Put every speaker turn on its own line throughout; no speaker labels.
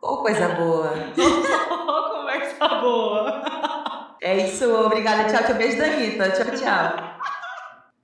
Ô, coisa boa.
Conversa boa.
É isso, obrigada. Tchau, tchau. Beijo da Anitta. Tchau, tchau.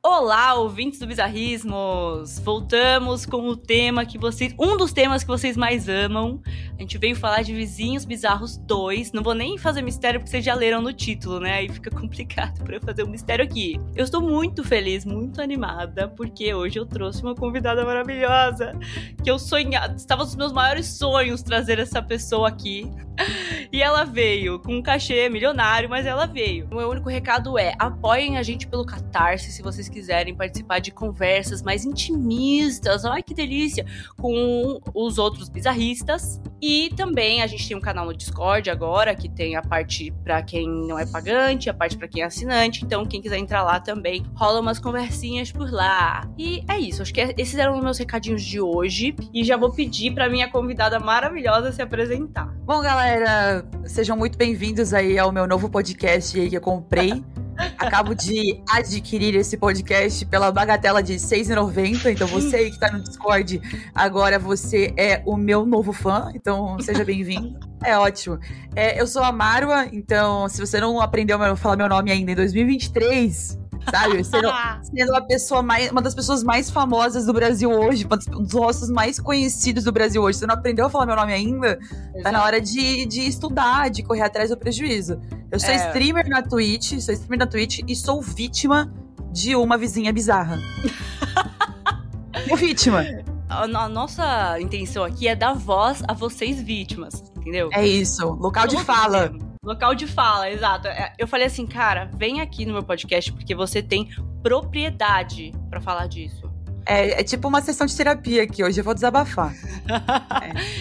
Olá, ouvintes do Bizarrismos! Voltamos com o tema que vocês. Um dos temas que vocês mais amam. A gente veio falar de Vizinhos Bizarros 2. Não vou nem fazer mistério porque vocês já leram no título, né? Aí fica complicado para eu fazer um mistério aqui. Eu estou muito feliz, muito animada, porque hoje eu trouxe uma convidada maravilhosa. Que eu sonhava. Estava nos meus maiores sonhos trazer essa pessoa aqui. E ela veio com um cachê milionário, mas ela veio. O meu único recado é: apoiem a gente pelo Catarse se vocês quiserem participar de conversas mais intimistas. Ai, que delícia! Com os outros bizarristas. E também a gente tem um canal no Discord agora, que tem a parte para quem não é pagante, a parte para quem é assinante. Então, quem quiser entrar lá também, rola umas conversinhas por lá. E é isso, acho que esses eram os meus recadinhos de hoje. E já vou pedir para minha convidada maravilhosa se apresentar.
Bom, galera, sejam muito bem-vindos aí ao meu novo podcast aí que eu comprei. Acabo de adquirir esse podcast pela bagatela de R$ 6,90. Então, você aí que tá no Discord, agora você é o meu novo fã. Então, seja bem-vindo. É ótimo. É, eu sou a Marwa, então, se você não aprendeu a falar meu nome ainda em 2023, sabe? Sendo, sendo uma pessoa mais, uma das pessoas mais famosas do Brasil hoje, um dos rostos mais conhecidos do Brasil hoje. Você não aprendeu a falar meu nome ainda? Exato. Tá na hora de, de estudar, de correr atrás do prejuízo. Eu sou é. streamer na Twitch, sou streamer na Twitch e sou vítima de uma vizinha bizarra. vítima.
A, a nossa intenção aqui é dar voz a vocês vítimas, entendeu?
É isso, local de fala.
Local de fala, exato. É, eu falei assim, cara, vem aqui no meu podcast porque você tem propriedade para falar disso.
É, é, tipo uma sessão de terapia aqui. Hoje eu vou desabafar.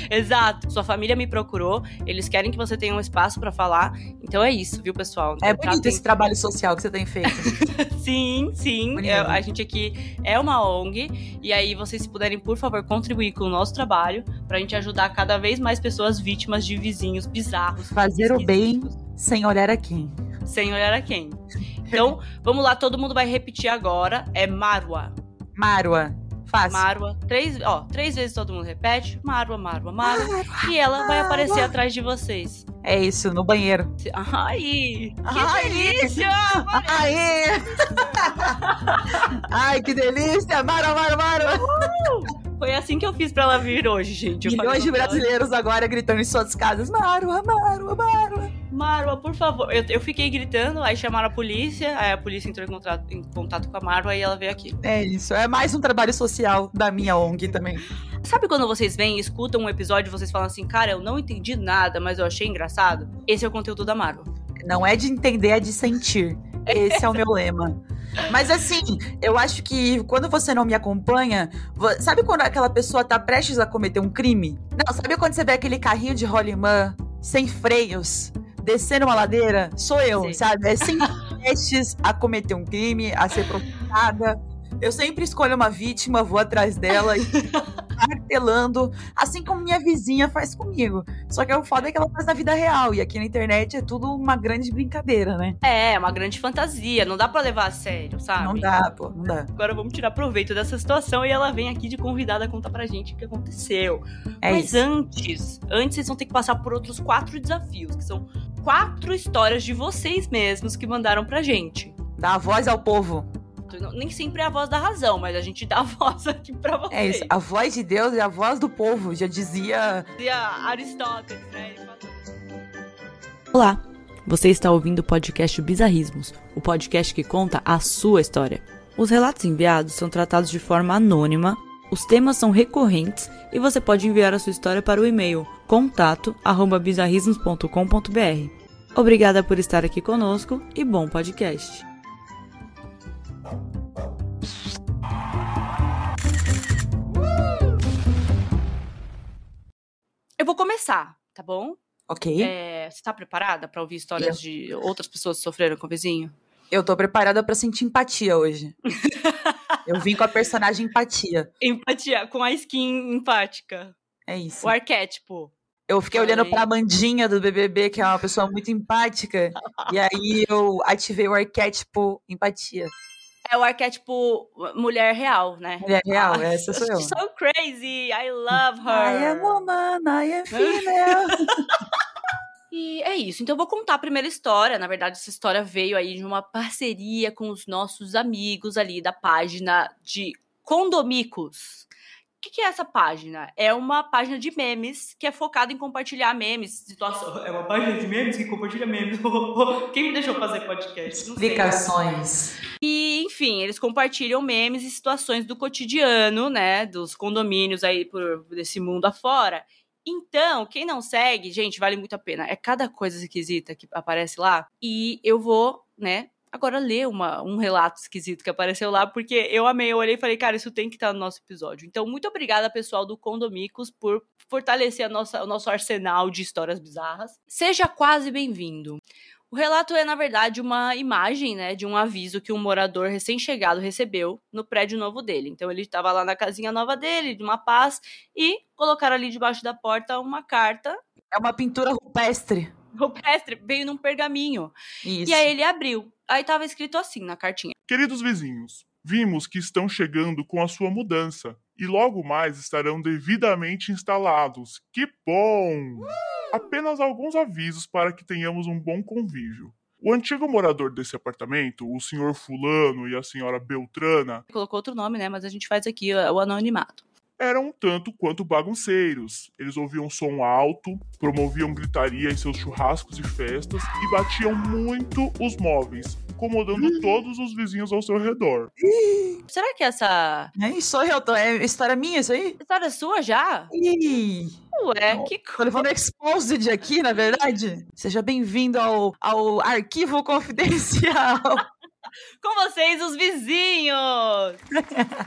é. Exato. Sua família me procurou. Eles querem que você tenha um espaço para falar. Então é isso, viu, pessoal?
É bonito esse trabalho social que você tem feito.
sim, sim. É, a gente aqui é uma ONG. E aí, vocês, se puderem, por favor, contribuir com o nosso trabalho pra gente ajudar cada vez mais pessoas vítimas de vizinhos bizarros.
Fazer o bem sem olhar a quem.
Sem olhar a quem. Então, vamos lá, todo mundo vai repetir agora. É Marwa.
Marwa. Fácil.
Marwa. Três, ó, três vezes todo mundo repete. Marwa, Marwa, Marwa. e ela vai aparecer atrás de vocês.
É isso, no banheiro.
Ai, que Ai. delícia!
Ai. Ai, que delícia! Marwa, Marwa, Marwa!
Uh! Foi assim que eu fiz pra ela vir hoje, gente.
Milhões de brasileiros agora gritando em suas casas: Marwa, Marwa, Marwa.
Marwa, por favor. Eu, eu fiquei gritando, aí chamaram a polícia, aí a polícia entrou em contato, em contato com a Marwa e ela veio aqui.
É isso, é mais um trabalho social da minha ONG também.
Sabe quando vocês vêm e escutam um episódio e vocês falam assim, cara, eu não entendi nada, mas eu achei engraçado? Esse é o conteúdo da Marwa.
Não é de entender, é de sentir. Esse é o meu lema. Mas assim, eu acho que quando você não me acompanha, sabe quando aquela pessoa tá prestes a cometer um crime? Não, sabe quando você vê aquele carrinho de rolimã sem freios? Descendo uma ladeira, sou eu, Sim. sabe? É sempre prestes a cometer um crime, a ser processada. Eu sempre escolho uma vítima, vou atrás dela e martelando, assim como minha vizinha faz comigo. Só que o foda é que ela faz na vida real, e aqui na internet é tudo uma grande brincadeira, né?
É, uma grande fantasia, não dá para levar a sério, sabe?
Não dá, pô, não dá.
Agora vamos tirar proveito dessa situação e ela vem aqui de convidada a contar pra gente o que aconteceu. É Mas isso. antes, antes vocês vão ter que passar por outros quatro desafios, que são quatro histórias de vocês mesmos que mandaram pra gente.
Dá a voz ao povo.
Nem sempre é a voz da razão, mas a gente dá a voz aqui pra vocês.
É isso, a voz de Deus é a voz do povo, já dizia.
Dizia Aristóteles, né?
Olá, você está ouvindo o podcast Bizarrismos, o podcast que conta a sua história. Os relatos enviados são tratados de forma anônima, os temas são recorrentes e você pode enviar a sua história para o e-mail contato@bizarrismos.com.br. Obrigada por estar aqui conosco e bom podcast.
Eu vou começar, tá bom?
Ok.
É, você tá preparada para ouvir histórias Eu. de outras pessoas que sofreram com o vizinho?
Eu tô preparada para sentir empatia hoje. Eu vim com a personagem empatia.
Empatia, com a skin empática.
É isso.
O arquétipo.
Eu fiquei olhando pra Mandinha do BBB, que é uma pessoa muito empática. e aí eu ativei o arquétipo empatia.
É o arquétipo mulher real, né?
Mulher real,
Ah,
essa sou eu.
She's so crazy, I love her.
I am woman, I am female.
E é isso. Então eu vou contar a primeira história. Na verdade, essa história veio aí de uma parceria com os nossos amigos ali da página de Condomicos. O que, que é essa página? É uma página de memes que é focada em compartilhar memes. Situação. É uma página de memes que compartilha memes. Quem me deixou fazer podcast?
Explicações.
E, enfim, eles compartilham memes e situações do cotidiano, né? Dos condomínios aí por desse mundo afora. Então, quem não segue, gente, vale muito a pena. É cada coisa esquisita que aparece lá. E eu vou, né, agora ler uma, um relato esquisito que apareceu lá, porque eu amei. Eu olhei e falei, cara, isso tem que estar no nosso episódio. Então, muito obrigada, pessoal do Condomicos, por fortalecer a nossa, o nosso arsenal de histórias bizarras. Seja quase bem-vindo. O relato é, na verdade, uma imagem, né, de um aviso que um morador recém-chegado recebeu no prédio novo dele. Então ele estava lá na casinha nova dele, de uma paz, e colocaram ali debaixo da porta uma carta.
É uma pintura rupestre.
Rupestre veio num pergaminho.
Isso.
E aí ele abriu. Aí tava escrito assim na cartinha.
Queridos vizinhos, vimos que estão chegando com a sua mudança e logo mais estarão devidamente instalados. Que bom! Apenas alguns avisos para que tenhamos um bom convívio. O antigo morador desse apartamento, o senhor Fulano e a senhora Beltrana,
Colocou outro nome, né? Mas a gente faz aqui o anonimato.
Eram um tanto quanto bagunceiros. Eles ouviam som alto, promoviam gritaria em seus churrascos e festas e batiam muito os móveis, incomodando todos os vizinhos ao seu redor.
Será que essa
É isso, sou eu. tô- É história minha isso aí?
história sua já?
Ih,
Ué,
Não.
que
tô levando exposed aqui, na verdade. Seja bem-vindo ao, ao arquivo confidencial.
com vocês, os vizinhos!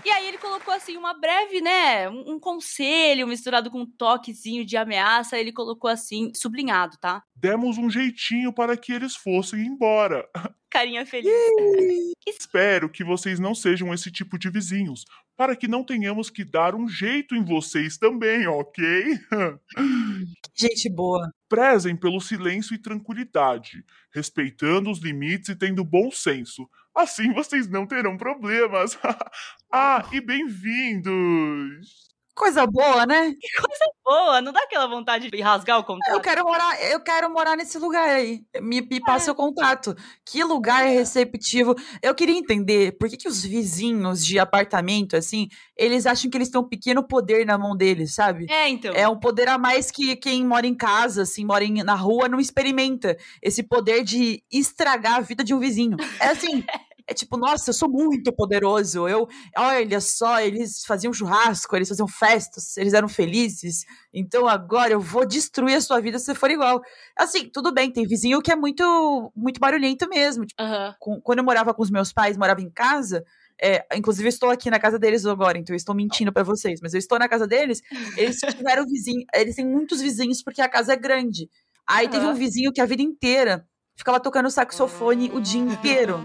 e aí ele colocou assim uma breve, né? Um, um conselho misturado com um toquezinho de ameaça. Ele colocou assim, sublinhado, tá?
Demos um jeitinho para que eles fossem embora.
Carinha feliz.
Espero que vocês não sejam esse tipo de vizinhos, para que não tenhamos que dar um jeito em vocês também, ok?
Gente boa.
Prezem pelo silêncio e tranquilidade, respeitando os limites e tendo bom senso. Assim vocês não terão problemas. ah, e bem-vindos!
Coisa boa, né?
Boa, não dá aquela vontade de rasgar o contrato?
Eu quero morar, eu quero morar nesse lugar aí. Me, me passa o contato. Que lugar receptivo. Eu queria entender por que, que os vizinhos de apartamento, assim, eles acham que eles têm um pequeno poder na mão deles, sabe?
É, então.
É um poder a mais que quem mora em casa, assim, mora em- na rua, não experimenta. Esse poder de estragar a vida de um vizinho. É assim. É tipo, nossa, eu sou muito poderoso. Eu, olha só, eles faziam churrasco, eles faziam festas, eles eram felizes. Então agora eu vou destruir a sua vida se você for igual. Assim, tudo bem, tem vizinho que é muito, muito barulhento mesmo. Tipo,
Aham.
com- quando eu morava com os meus pais, morava em casa. é, inclusive, eu estou aqui na casa deles agora, então eu estou mentindo pra vocês, mas eu estou na casa deles. Eles tiveram vizinho, eles têm muitos vizinhos porque a casa é grande. Aí teve um vizinho que a vida inteira ficava tocando saxofone o dia inteiro.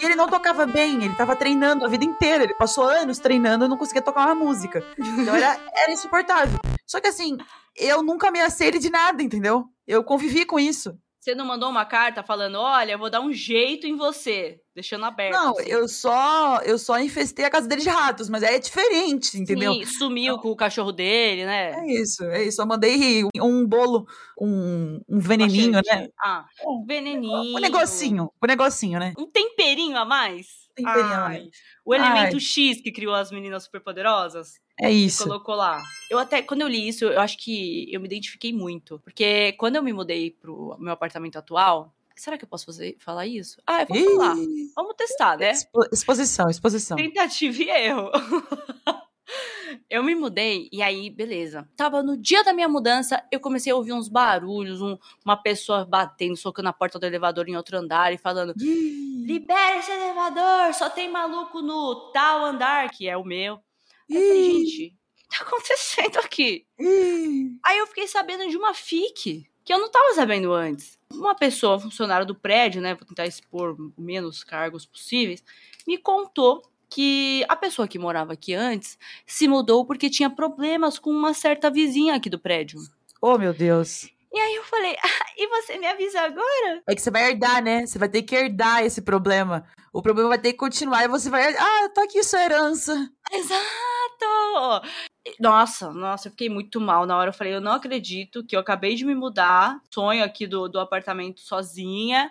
E ele não tocava bem, ele tava treinando a vida inteira. Ele passou anos treinando e não conseguia tocar uma música. Então era, era insuportável. Só que assim, eu nunca ameacei ele de nada, entendeu? Eu convivi com isso.
Você não mandou uma carta falando, olha, eu vou dar um jeito em você, deixando aberto.
Não,
assim.
eu só, eu só infestei a casa dele de ratos, mas é diferente, entendeu?
Sim, sumiu com o cachorro dele, né?
É isso, é isso. Eu mandei um bolo com um veneninho, né?
Ah, um veneninho.
Um negocinho, um negocinho, né?
Um temperinho a mais.
Temperinho a
Ai,
mais.
O elemento
Ai.
X que criou as meninas superpoderosas.
É isso.
colocou lá. Eu até, quando eu li isso, eu acho que eu me identifiquei muito. Porque quando eu me mudei pro meu apartamento atual, será que eu posso fazer, falar isso? Ah, eu vou
Ih,
falar. Vamos testar, né?
expo- exposição, exposição.
Tentativa e erro. Eu me mudei e aí, beleza. Tava no dia da minha mudança, eu comecei a ouvir uns barulhos, um- uma pessoa batendo, socando a porta do elevador em outro andar e falando:
Ih,
Libera esse elevador, só tem maluco no tal andar, que é o meu. Aí eu falei, gente, o que tá acontecendo aqui? Aí eu fiquei sabendo de uma FIC, que eu não tava sabendo antes. Uma pessoa, funcionária do prédio, né, vou tentar expor menos cargos possíveis, me contou que a pessoa que morava aqui antes se mudou porque tinha problemas com uma certa vizinha aqui do prédio.
Oh, meu Deus.
E aí eu falei, ah, e você me avisa agora?
É que você vai herdar, né? Você vai ter que herdar esse problema. O problema vai ter que continuar e você vai. Ah, tá aqui sua herança.
Exato! Nossa, nossa, eu fiquei muito mal na hora. Eu falei, eu não acredito que eu acabei de me mudar, sonho aqui do, do apartamento sozinha,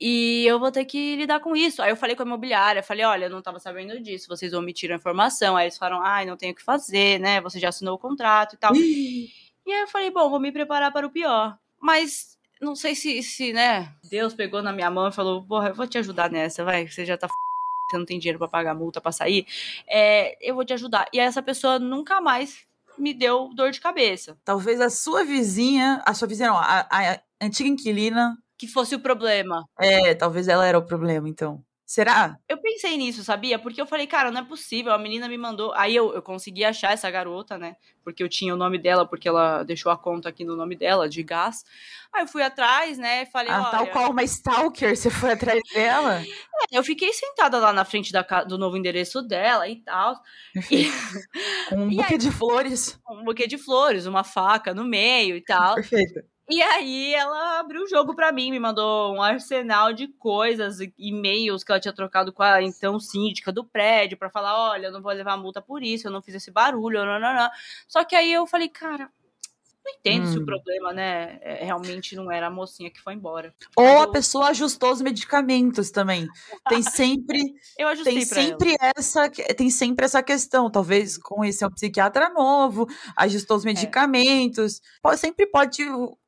e eu vou ter que lidar com isso. Aí eu falei com a imobiliária, falei, olha, eu não tava sabendo disso, vocês omitiram a informação. Aí eles falaram, ai, não tenho o que fazer, né? Você já assinou o contrato e tal. e aí eu falei, bom, vou me preparar para o pior. Mas não sei se, se, né, Deus pegou na minha mão e falou, porra, eu vou te ajudar nessa, vai, você já tá f... você não tem dinheiro para pagar multa para sair, é, eu vou te ajudar. E essa pessoa nunca mais me deu dor de cabeça.
Talvez a sua vizinha, a sua vizinha não, a, a antiga inquilina
que fosse o problema.
É, talvez ela era o problema, então. Será?
Eu pensei nisso, sabia? Porque eu falei, cara, não é possível. A menina me mandou. Aí eu, eu consegui achar essa garota, né? Porque eu tinha o nome dela, porque ela deixou a conta aqui no nome dela, de gás. Aí eu fui atrás, né? Falei,
ah, tal qual uma stalker, você foi atrás dela?
É, eu fiquei sentada lá na frente da, do novo endereço dela e tal.
E... um buquê aí, de flores.
Um buquê de flores, uma faca no meio e tal.
Perfeito.
E aí ela abriu o jogo para mim, me mandou um arsenal de coisas, e-mails que ela tinha trocado com a então síndica do prédio para falar, olha, eu não vou levar multa por isso, eu não fiz esse barulho, não, não, não. Só que aí eu falei, cara, não entendo hum. se o hum. problema, né, é, realmente não era a mocinha que foi embora.
Ou eu... a pessoa ajustou os medicamentos também. Tem sempre
eu ajustei
tem sempre ela. essa tem sempre essa questão, talvez com esse é um psiquiatra novo, ajustou os é. medicamentos. É. Sempre pode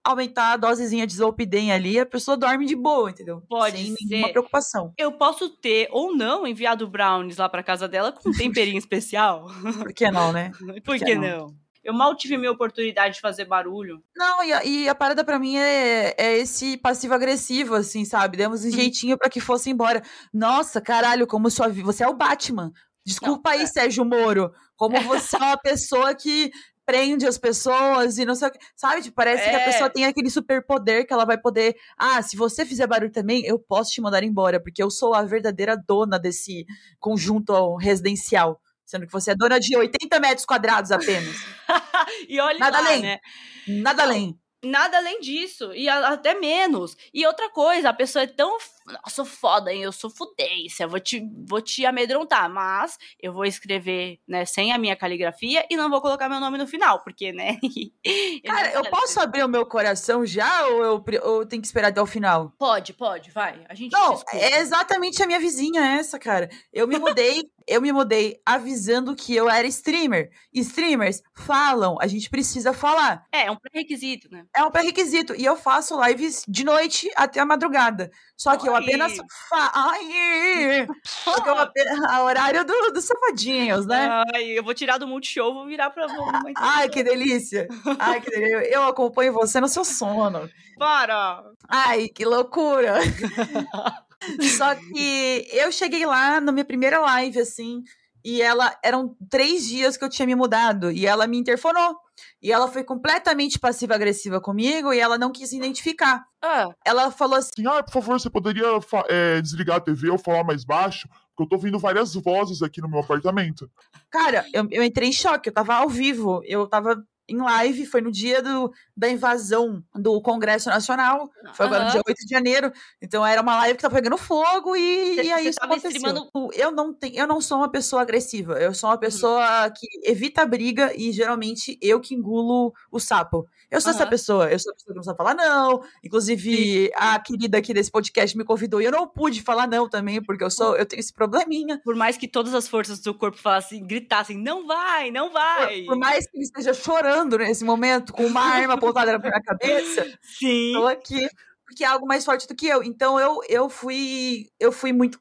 aumentar a dosezinha de Zolpidem ali, a pessoa dorme de boa, entendeu?
Pode
Sem
ser.
nenhuma preocupação.
Eu posso ter ou não enviado brownies lá para casa dela com um temperinho especial.
Por que não, né?
Por, Por que, que não? não? Eu mal tive minha oportunidade de fazer barulho.
Não, e a, e a parada para mim é, é esse passivo-agressivo, assim, sabe? Demos um hum. jeitinho para que fosse embora. Nossa, caralho, como sua vida. Você é o Batman. Desculpa não, aí, é. Sérgio Moro. Como você é uma pessoa que prende as pessoas e não sei o que. Sabe? Tipo, parece é. que a pessoa tem aquele superpoder que ela vai poder. Ah, se você fizer barulho também, eu posso te mandar embora, porque eu sou a verdadeira dona desse conjunto residencial. Sendo que você é dona de 80 metros quadrados apenas.
e olha
Nada
lá,
além.
né?
Nada além.
Nada além disso. E até menos. E outra coisa, a pessoa é tão. Nossa, foda, hein? Eu sou fudência. Vou te, vou te amedrontar. Mas eu vou escrever, né, sem a minha caligrafia e não vou colocar meu nome no final, porque, né?
Cara, eu posso abrir o meu coração já ou eu, ou eu tenho que esperar até o final?
Pode, pode, vai. A gente
Não, é exatamente a minha vizinha essa, cara. Eu me mudei eu me mudei avisando que eu era streamer. Streamers falam, a gente precisa falar.
É, é um pré-requisito, né?
É um pré-requisito. E eu faço lives de noite até a madrugada. Só que eu apenas. Fa... Ai! Só que eu apenas. horário dos do safadinhos, né?
Ai, eu vou tirar do Multishow, vou virar pra.
Ai, que delícia! Ai, que delícia. Eu acompanho você no seu sono.
Para!
Ai, que loucura! Só que eu cheguei lá na minha primeira live, assim, e ela eram três dias que eu tinha me mudado e ela me interfonou. E ela foi completamente passiva-agressiva comigo e ela não quis identificar.
Ah.
Ela falou assim:
Ah, por favor, você poderia é, desligar a TV ou falar mais baixo? Porque eu tô ouvindo várias vozes aqui no meu apartamento.
Cara, eu, eu entrei em choque, eu tava ao vivo, eu tava em live, foi no dia do, da invasão do Congresso Nacional, foi agora uhum. no dia 8 de janeiro, então era uma live que tava pegando fogo e, e aí isso aconteceu. Streamando... Eu, não tenho, eu não sou uma pessoa agressiva, eu sou uma uhum. pessoa uhum. que evita a briga e geralmente eu que engulo o sapo. Eu sou uhum. essa pessoa, eu sou a pessoa que não sabe falar não, inclusive Sim. a querida aqui desse podcast me convidou e eu não pude falar não também, porque eu sou, eu tenho esse probleminha.
Por mais que todas as forças do corpo falassem, gritassem, não vai, não vai.
Por, por mais que ele esteja chorando nesse momento, com uma arma apontada na minha cabeça,
Sim.
tô aqui porque é algo mais forte do que eu. Então eu, eu fui eu fui muito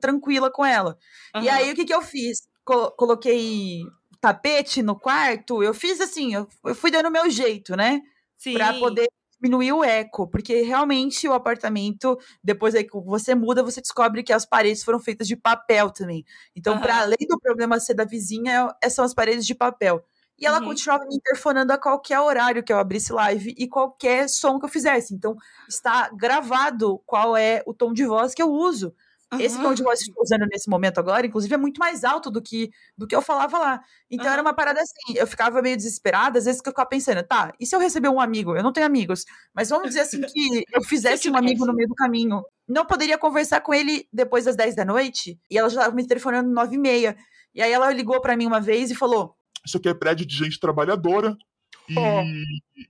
tranquila com ela. Uhum. E aí o que que eu fiz? coloquei tapete no quarto, eu fiz assim, eu, eu fui dando o meu jeito, né?
Sim.
Pra poder diminuir o eco, porque realmente o apartamento, depois aí que você muda, você descobre que as paredes foram feitas de papel também. Então, uhum. para além do problema ser da vizinha, é, são as paredes de papel. E ela uhum. continuava me interfonando a qualquer horário que eu abrisse live e qualquer som que eu fizesse. Então, está gravado qual é o tom de voz que eu uso. Esse tom de voz que eu estou usando nesse momento agora, inclusive, é muito mais alto do que, do que eu falava lá. Então era
Aham.
uma parada assim, eu ficava meio desesperada, às vezes que eu ficava pensando, tá, e se eu receber um amigo? Eu não tenho amigos, mas vamos dizer assim que eu fizesse um amigo no meio do caminho. Não poderia conversar com ele depois das 10 da noite, e ela já estava me telefonando 9 e meia. E aí ela ligou pra mim uma vez e falou:
Isso aqui é prédio de gente trabalhadora. E,
É.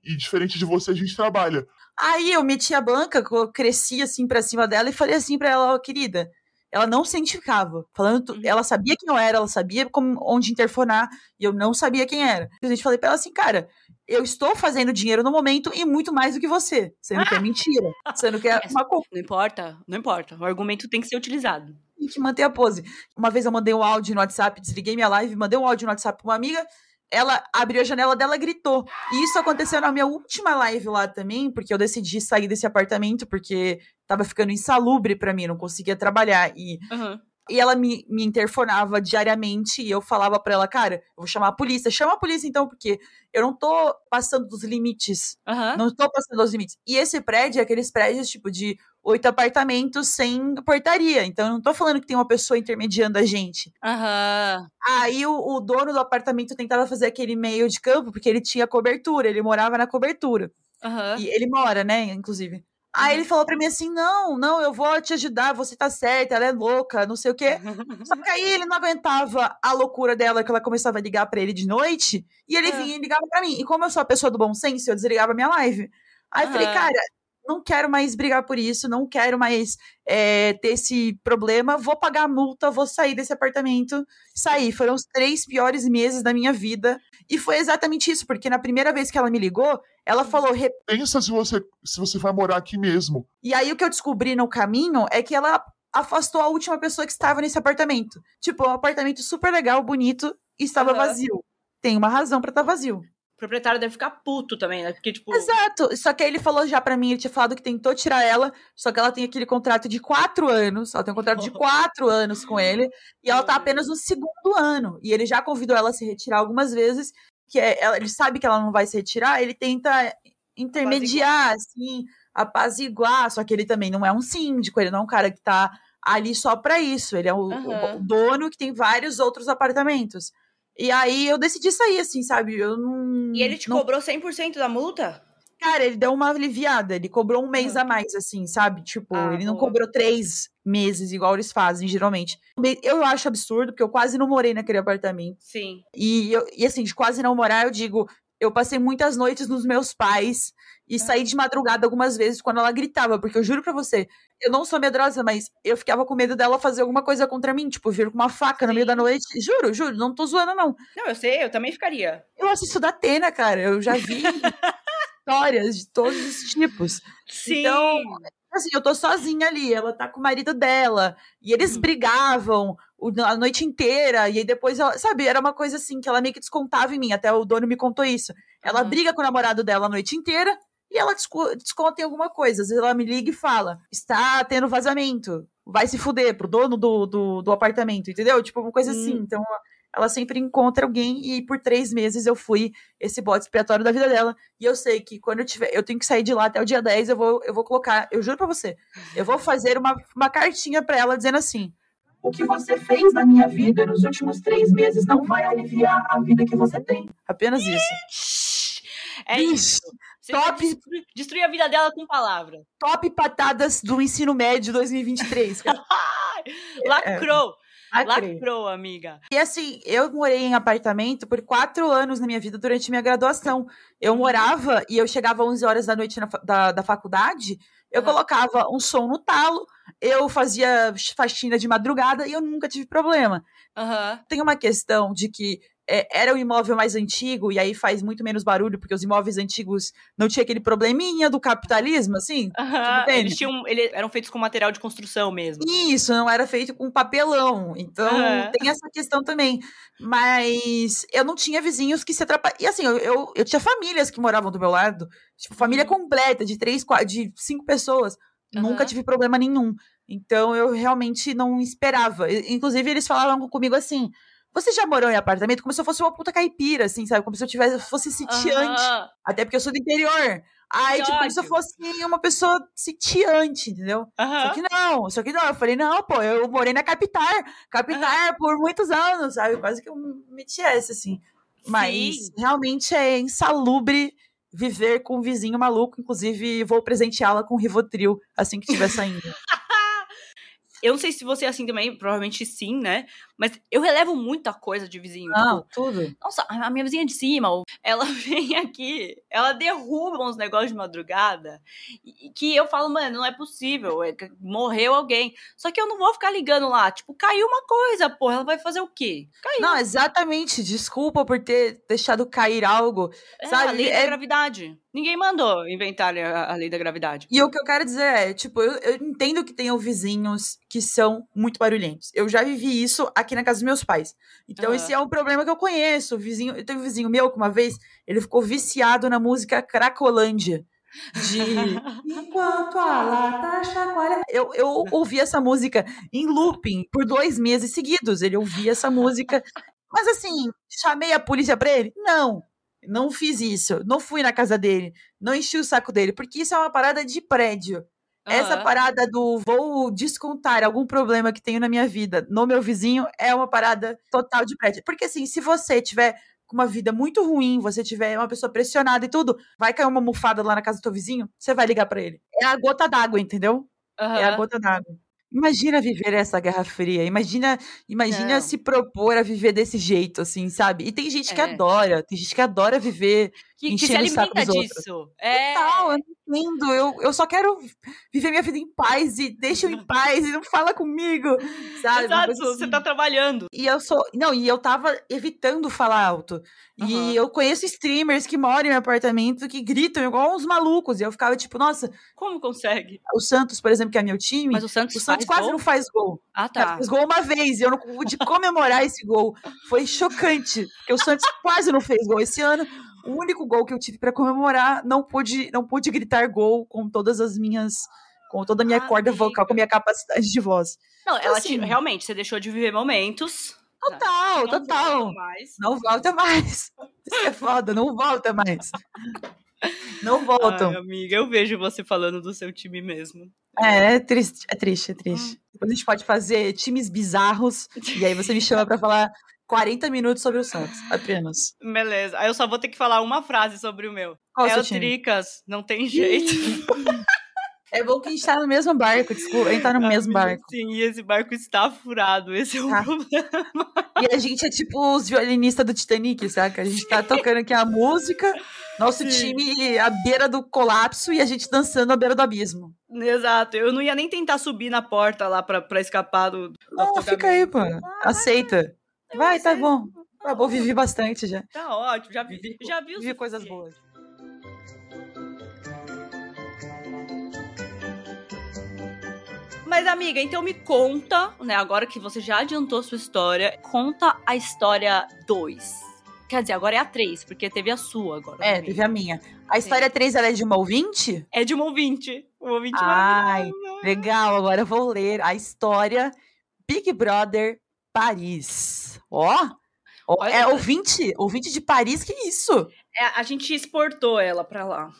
e diferente de você, a gente trabalha.
Aí eu meti a banca, eu cresci assim pra cima dela e falei assim pra ela, ó, querida. Ela não se identificava. Falando,
Uhum.
ela sabia quem eu era, ela sabia como, onde interfonar, e eu não sabia quem era. A gente falei pra ela assim, cara, eu estou fazendo dinheiro no momento e muito mais do que você. Sendo que é mentira. Sendo que é uma co-
Não importa, não importa. O argumento tem que ser utilizado.
Tem que manter a pose. Uma vez eu mandei um áudio no WhatsApp, desliguei minha live, mandei um áudio no WhatsApp pra uma amiga, ela abriu a janela dela gritou. E isso aconteceu na minha última live lá também, porque eu decidi sair desse apartamento, porque tava ficando insalubre pra mim, não conseguia trabalhar. E,
Aham.
E ela me, me interfonava diariamente e eu falava pra ela, cara, eu vou chamar a polícia. Chama a polícia então, porque eu não tô passando dos limites
Aham.
não estou passando os limites. E esse prédio é aqueles prédios, tipo, de oito apartamentos sem portaria. Então, eu não tô falando que tem uma pessoa intermediando a gente.
Aham.
Aí, o, o dono do apartamento tentava fazer aquele meio de campo, porque ele tinha cobertura, ele morava na cobertura.
Aham.
E ele mora, né, inclusive. Aí
Uhum.
ele falou pra mim assim: não, não, eu vou te ajudar, você tá certa, ela é louca, não sei o quê. Só que aí ele não aguentava a loucura dela, que ela começava a ligar pra ele de noite, e ele
Ah.
vinha e ligava pra mim. E como eu sou a pessoa do bom senso, eu desligava minha live. Aí eu falei,
Aham.
cara, não quero mais brigar por isso, não quero mais é, ter esse problema, vou pagar a multa, vou sair desse apartamento. Saí. Foram os três piores meses da minha vida. E foi exatamente isso, porque na primeira vez que ela me ligou, ela falou, "Re-
Pensa se você, se você vai morar aqui mesmo.
e aí o que eu descobri no caminho é que ela afastou a última pessoa que estava nesse apartamento. Tipo, um apartamento super legal, bonito, e estava
Aham.
vazio. Tem uma razão pra estar vazio.
O proprietário deve ficar puto também, né? Porque, tipo.
Exato. Só que aí ele falou já pra mim, ele tinha falado que tentou tirar ela, só que ela tem aquele contrato de quatro anos. Ela tem um contrato de quatro anos com ele, e ela tá
Meu
apenas no segundo ano. E ele já convidou ela a se retirar algumas vezes, que é, ela- ele sabe que ela não vai se retirar, ele tenta intermediar, assim, apaziguar, só que ele também não é um síndico, ele não é um cara que tá ali só pra isso, ele é o, o
Aham.
dono que tem vários outros apartamentos. E aí eu decidi sair, assim, sabe? Eu não.
E ele te
não
cobrou 100% da multa?
Cara, ele deu uma aliviada. Ele cobrou um mês
Ah.
a mais, assim, sabe? Tipo,
Ah,
ele não
boa.
cobrou três meses, igual eles fazem, geralmente. Eu acho absurdo, porque eu quase não morei naquele apartamento.
Sim.
E, eu- e assim, de quase não morar, eu digo, eu passei muitas noites nos meus pais e saí de madrugada algumas vezes quando ela gritava, porque eu juro pra você, eu não sou medrosa, mas eu ficava com medo dela fazer alguma coisa contra mim, tipo, vir com uma faca no meio da
Sim.
noite. Juro, juro, não tô zoando, não.
Não, eu sei, eu também ficaria.
Eu assisto da Atena, cara. Eu já vi histórias de todos os tipos.
Sim.
Então, assim, eu tô sozinha ali, ela tá com o marido dela, e eles
Hum.
brigavam a noite inteira, e aí depois ela, sabe, era uma coisa assim, que ela meio que descontava em mim, até o dono me contou isso. Ela briga com o namorado dela a noite inteira, e ela desco- desconta em alguma coisa. Às vezes ela me liga e fala, está tendo vazamento, vai se fuder pro dono do, do, do apartamento, entendeu? Tipo, uma coisa assim,
Hum.
então... Ela sempre encontra alguém e por três meses eu fui esse bode expiatório da vida dela. E eu sei que quando eu tiver, eu tenho que sair de lá até o dia 10, eu vou, eu vou colocar, eu juro pra você, eu vou fazer uma, uma cartinha pra ela dizendo assim: O que você fez na minha vida nos últimos três meses não vai aliviar a vida que você tem. Apenas isso.
É isso. Você
top.
destruir, a vida dela com palavra.
Top patadas do ensino médio 2023. cara.
Lacrou.
Lacrei.
Lacrou, amiga.
E assim, eu morei em apartamento por quatro anos na minha vida durante minha graduação. Eu
Uhum.
morava e eu chegava às 11 horas da noite na da, da faculdade, eu colocava um som no talo, eu fazia faxina de madrugada e eu nunca tive problema.
Aham.
Tem uma questão de que é, era o imóvel mais antigo e aí faz muito menos barulho, porque os imóveis antigos não tinha aquele probleminha do capitalismo, assim. Entende?
Eles tinham. Eles eram feitos com material de construção mesmo.
Isso, não era feito com papelão. Então, tem essa questão também. Mas eu não tinha vizinhos que se atrapalhavam. E assim, eu, eu, eu tinha famílias que moravam do meu lado. Tipo, família
Uhum.
completa, de três, quatro, de cinco pessoas. Nunca tive problema nenhum. Então, eu realmente não esperava. Inclusive, eles falavam comigo assim. Você já morou em apartamento? Como se eu fosse uma puta caipira, assim, sabe? Como se eu tivesse, fosse sitiante.
Aham.
Até porque eu sou do interior. Aí,
Que
tipo, como se eu fosse uma pessoa sitiante, entendeu? Só
Aham.
que não, só que não. Eu falei, não, pô, eu morei na capital, capital por muitos anos, sabe? Quase que eu meti essa, assim. Mas
Sim.
realmente é insalubre viver com um vizinho maluco. Inclusive, vou presenteá-la com Rivotril assim que estiver saindo.
Eu não sei se você é assim também, provavelmente sim, né? Mas eu relevo muita coisa de vizinho.
Não,
Tipo,
tudo.
nossa, a minha vizinha de cima, ela vem aqui, ela derruba uns negócios de madrugada e- que eu falo, mano, não é possível, é morreu alguém. Só que eu não vou ficar ligando lá, tipo, caiu uma coisa, porra, ela vai fazer o quê? Caiu.
Não, exatamente. Desculpa por ter deixado cair algo.
É,
sabe,
a lei
é-
da gravidade. Ninguém mandou inventar a, a lei da gravidade.
E o que eu quero dizer é, tipo, eu, eu entendo que tenham vizinhos que são muito barulhentos. Eu já vivi isso aqui na casa dos meus pais. Então,
Aham.
esse é um problema que eu conheço. O vizinho, eu tenho um vizinho meu que uma vez ele ficou viciado na música Cracolândia. De Enquanto a lata chacoalha. Eu, eu ouvi essa música em looping por dois meses seguidos. Ele ouvia essa música. Mas assim, chamei a polícia pra ele? Não. Não fiz isso. Não fui na casa dele. Não enchi o saco dele. Porque isso é uma parada de prédio. Essa parada do vou descontar algum problema que tenho na minha vida no meu vizinho é uma parada total de prédio. Porque assim, se você tiver com uma vida muito ruim, você tiver uma pessoa pressionada e tudo, vai cair uma mufada lá na casa do teu vizinho, você vai ligar pra ele. É a gota d'água, entendeu? É a gota d'água. Imagina viver essa Guerra Fria. Imagina, imagina
Não.
se propor a viver desse jeito, assim, sabe? E tem gente que
É.
adora, tem gente que adora viver
Que, que se alimenta disso. É.
Total, eu não entendo. Eu, eu só quero viver minha vida em paz e deixa eu em paz e não fala comigo, sabe?
Exato,
coisa
você
assim.
tá trabalhando.
E eu sou. Não, e eu tava evitando falar alto.
Aham.
E eu conheço streamers que moram em meu apartamento que gritam igual uns malucos. E eu ficava tipo, nossa,
Como consegue?
o Santos, por exemplo, que é meu time.
Mas o Santos,
O Santos quase
gol?
não faz gol.
Ah, tá.
Fez gol uma vez e eu não pude comemorar esse gol. Foi chocante, porque o Santos quase não fez gol esse ano. O único gol que eu tive pra comemorar, não pude, não pude gritar gol com todas as minhas, com toda a minha corda vocal, com a minha capacidade de voz.
Não, ela te-
assim-
realmente, você deixou de viver momentos.
Total,
Não
total.
volta mais.
Não volta mais. Isso é foda, não volta mais. Não voltam.
Ai, amiga, eu vejo você falando do seu time mesmo.
É, é triste, é triste, é triste. Depois a gente pode fazer times bizarros e aí você me chama pra falar 40 minutos sobre o Santos, apenas.
Beleza. Aí eu só vou ter que falar uma frase sobre o meu.
Qual
é o? Tricas, não tem jeito.
É bom que a gente tá no mesmo barco, desculpa, a gente tá no mesmo
Amiga,
barco.
Sim, e esse barco está furado. Esse é o
Tá.
problema.
E a gente é tipo os violinistas do Titanic, saca? A gente tá tocando aqui a música, nosso
Sim.
time à beira do colapso e a gente dançando à beira do abismo.
Exato. Eu não ia nem tentar subir na porta lá pra, pra escapar do. do
Não, fica aí, pô. Aceita. Vai, tá
ser.
bom. Tá bom, vivi bastante já.
Tá ótimo, já vi,
Vivi-
já vi
Vivi coisas boas.
Mas, amiga, então me conta, né? Agora que você já adiantou sua história, conta a história 2. Quer dizer, agora é a 3, porque teve a sua agora.
É, teve a minha. A história 3 ela é de uma ouvinte?
É de um ouvinte. Um ouvinte
Ai, legal. Agora eu vou ler a história Big Brother Paris. Ó, ó, é ouvinte, ouvinte de Paris, que isso?
É, a gente exportou ela pra lá.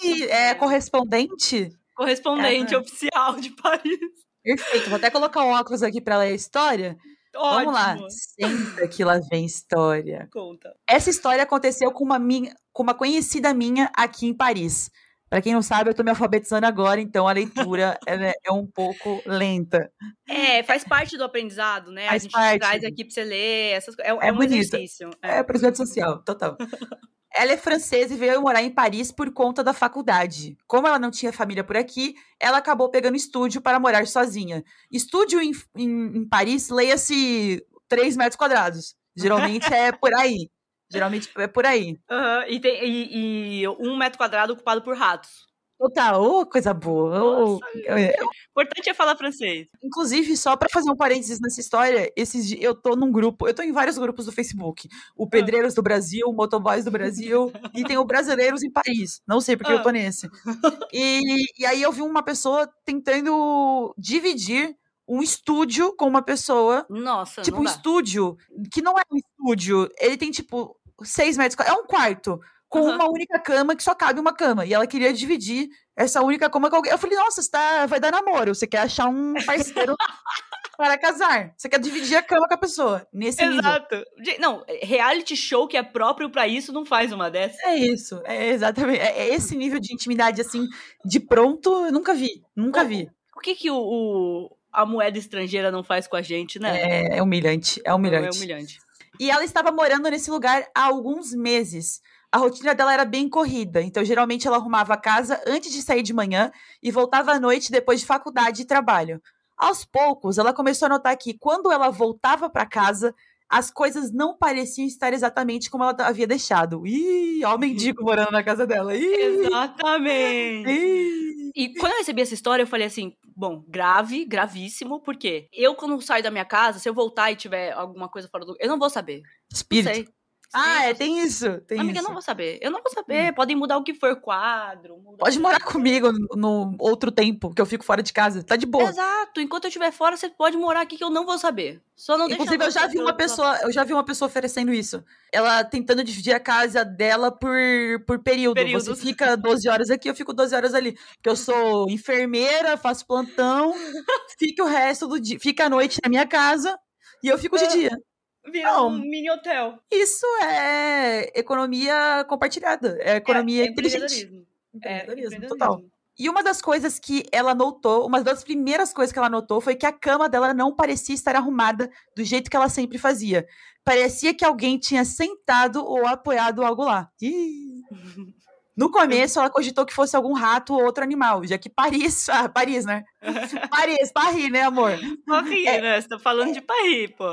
Que é correspondente?
Correspondente
É.
oficial de Paris.
Perfeito, vou até colocar o óculos aqui pra ler a história.
Ótimo.
Vamos lá. Senta que lá vem história.
Conta.
Essa história aconteceu com uma, minha, com uma conhecida minha aqui em Paris. Pra quem não sabe, eu tô me alfabetizando agora, então a leitura é, é um pouco lenta.
É, faz parte do aprendizado, né?
Faz
a gente
parte.
traz aqui pra você ler essas coisas. É,
É
é um
bonito.
exercício.
É, projeto social, total. Ela é francesa e veio morar em Paris por conta da faculdade. Como ela não tinha família por aqui, ela acabou pegando estúdio para morar sozinha. Estúdio em, em, em Paris, leia-se 3 metros quadrados. Geralmente é por aí. Geralmente é por aí.
Aham, e, tem, e, e um metro quadrado ocupado por ratos.
Total, ô, coisa boa.
Nossa,
é,
Importante é falar francês.
Inclusive, só pra fazer um parênteses nessa história, esses eu tô num grupo, eu tô em vários grupos do Facebook. O Pedreiros do Brasil, o Motoboys do Brasil, e tem o Brasileiros em Paris. Não sei porque eu tô nesse. E, e aí eu vi uma pessoa tentando dividir um estúdio com uma pessoa.
Nossa,
tipo, um
dá.
estúdio que não é um estúdio. Ele tem, tipo, seis metros. É um quarto. com
Aham.
uma única cama que só cabe uma cama. E ela queria dividir essa única cama com alguém. Eu falei, nossa, você tá, vai dar namoro. Você quer achar um parceiro para casar. Você quer dividir a cama com a pessoa. Nesse nível.
Exato. Gente, Não, reality show que é próprio pra isso não faz uma dessa.
É isso, é exatamente. É, é esse nível de intimidade, assim, de pronto, eu nunca vi. Nunca vi.
O que que o, o- a moeda estrangeira não faz com a gente, né?
É, é humilhante, é
Não,
humilhante.
É humilhante.
E ela estava morando nesse lugar há alguns meses. A rotina dela era bem corrida, então geralmente ela arrumava a casa antes de sair de manhã e voltava à noite depois de faculdade e trabalho. Aos poucos, ela começou a notar que quando ela voltava para casa, as coisas não pareciam estar exatamente como ela havia deixado. Ih, ó o mendigo morando na casa dela. Ih,
Exatamente.
ih.
E quando eu recebi essa história, eu falei assim: bom, grave, gravíssimo, porque eu, quando saio da minha casa, se eu voltar e tiver alguma coisa fora do. Eu não vou saber.
Espírito. Ah, é, tem isso. Tem
Amiga, eu
isso.
não vou saber. Eu não vou saber. Podem mudar o que for quadro.
Pode morar
for.
comigo no, no outro tempo, que eu fico fora de casa. Tá de boa.
Exato. Enquanto eu estiver fora, você pode morar aqui que eu não vou saber. Só não
Inclusive, eu já vi uma pessoa, eu já vi uma pessoa oferecendo isso. Ela tentando dividir a casa dela por, por período.
Períodos.
Você fica 12 horas aqui, eu fico 12 horas ali. Porque eu sou enfermeira, faço plantão, fica o resto do dia, fica a noite na minha casa e eu fico de dia.
Vira
Não.
um mini hotel.
Isso é economia compartilhada, é economia
é
inteligente.
empreendedorismo. É,
Empreendedorismo, total.
empreendedorismo.
E uma das coisas que ela notou, uma das primeiras coisas que ela notou foi que a cama dela não parecia estar arrumada do jeito que ela sempre fazia. Parecia que alguém tinha sentado ou apoiado algo lá. Ih. No começo, ela cogitou que fosse algum rato ou outro animal, já que Paris, ah, Paris, né? Paris, Paris, né, amor?
Paris,
É.
né? Você tá falando de Paris, pô.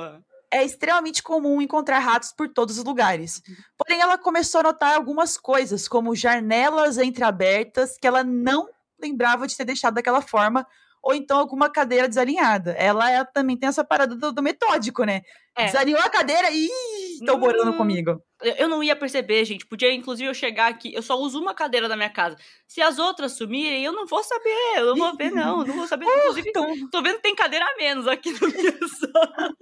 É extremamente comum encontrar ratos por todos os lugares. Porém, ela começou a notar algumas coisas, como janelas entreabertas, que ela não lembrava de ter deixado daquela forma, ou então alguma cadeira desalinhada. Ela também tem essa parada do, do metódico, né?
É.
Desalinhou a cadeira e estão morando
Hum.
comigo.
Eu não ia perceber, gente. Podia, inclusive, eu chegar aqui. Eu só uso uma cadeira da minha casa. Se as outras sumirem, eu não vou saber. Eu não vou ver, não. Eu não vou saber. Inclusive,
Então,
tô vendo que tem cadeira a menos aqui minha sala.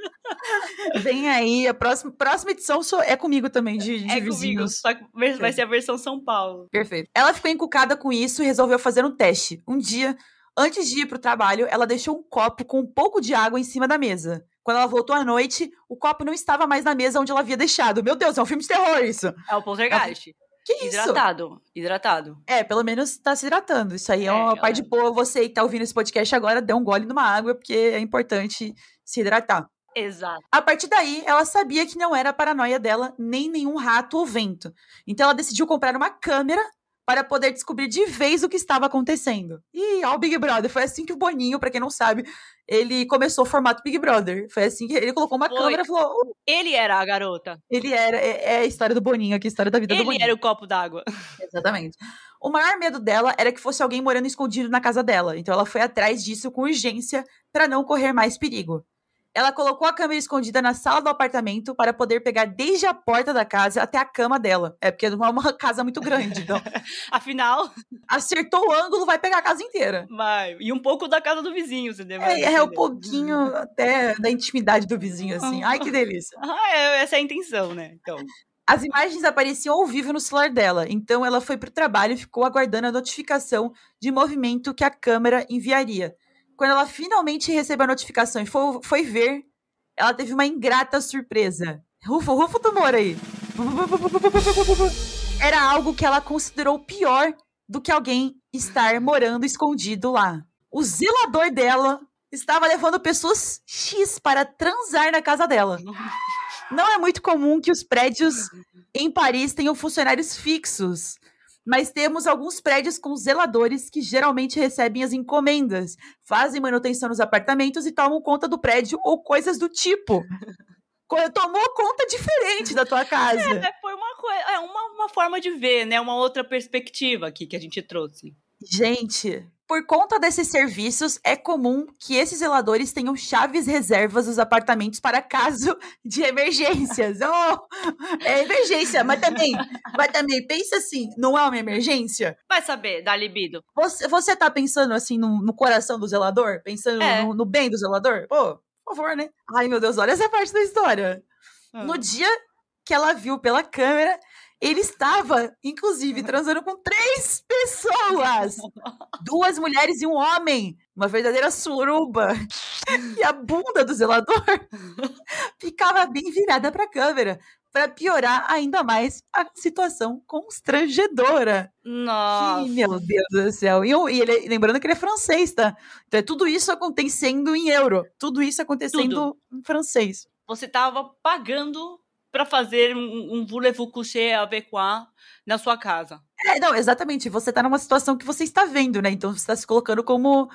vem aí, a próxima, próxima edição é comigo também, de, de
É comigo.
vizinhos.
Só que vai ser a versão São Paulo.
Perfeito. Ela ficou encucada com isso e resolveu fazer um teste. Um dia, antes de ir pro trabalho, ela deixou um copo com um pouco de água em cima da mesa. Quando ela voltou à noite, o copo não estava mais na mesa onde ela havia deixado. Meu Deus, é um filme de terror isso.
É o poltergeist.
Que isso?
Hidratado. Hidratado.
É, pelo menos tá se hidratando. Isso aí é,
É,
uma
galera.
parte boa. Você que tá ouvindo esse podcast agora, dê um gole numa água, porque é importante se hidratar.
Exato.
A partir daí, ela sabia que não era a paranoia dela, nem nenhum rato ou vento. Então ela decidiu comprar uma câmera para poder descobrir de vez o que estava acontecendo. E ó, o Big Brother. Foi assim que o Boninho, pra quem não sabe, ele começou o formato Big Brother. Foi assim que ele colocou uma
Foi.
câmera e falou: "Oh,
Ele era a garota.
ele era. É, é a história do Boninho aqui, a história da vida do
Ele
Boninho.
era o copo d'água.
Exatamente. O maior medo dela era que fosse alguém morando escondido na casa dela. Então ela foi atrás disso com urgência para não correr mais perigo. Ela colocou a câmera escondida na sala do apartamento para poder pegar desde a porta da casa até a cama dela. É porque não é uma casa muito grande. Então,
Afinal,
acertou o ângulo, vai pegar a casa inteira.
vai. E um pouco da casa do vizinho, você deve
É, é um pouquinho até da intimidade do vizinho, assim. Ai, que delícia.
Ah, é, essa é a intenção, né? Então.
As imagens apareciam ao vivo no celular dela, então ela foi para o trabalho e ficou aguardando a notificação de movimento que a câmera enviaria. Quando ela finalmente recebeu a notificação e foi, foi ver, ela teve uma ingrata surpresa. Rufa, rufa o tambor aí. Era algo que ela considerou pior do que alguém estar morando escondido lá. O zelador dela estava levando pessoas X para transar na casa dela. Não é muito comum que os prédios em Paris tenham funcionários fixos, mas temos alguns prédios com zeladores que geralmente recebem as encomendas, fazem manutenção nos apartamentos e tomam conta do prédio ou coisas do tipo. Tomou conta diferente da tua casa.
É, foi uma coisa. É uma, uma forma de ver, né? Uma outra perspectiva aqui que a gente trouxe.
Gente, por conta desses serviços, é comum que esses zeladores tenham chaves reservas nos apartamentos para caso de emergências. Oh, é emergência, mas também, mas também, pensa assim, não é uma emergência?
Vai saber, dá libido.
Você, você tá pensando assim no, no coração do zelador? Pensando
É.
no, no bem do zelador? Pô, por favor, né? Ai, meu Deus, olha essa parte da história.
Ah.
No dia que ela viu pela câmera, Ele estava, inclusive, transando com três pessoas: duas mulheres e um homem. Uma verdadeira suruba. E a bunda do zelador ficava bem virada para a câmera para piorar ainda mais a situação constrangedora.
Nossa.
Que, meu Deus do céu. E, e ele, lembrando que ele é francês, tá? Então é tudo isso acontecendo em euro. Tudo isso acontecendo tudo. em francês.
Você tava pagando para fazer um, um voulez-vous coucher avec moi na sua casa.
É, não, exatamente. Você tá numa situação que você está vendo, né? Então você está se colocando como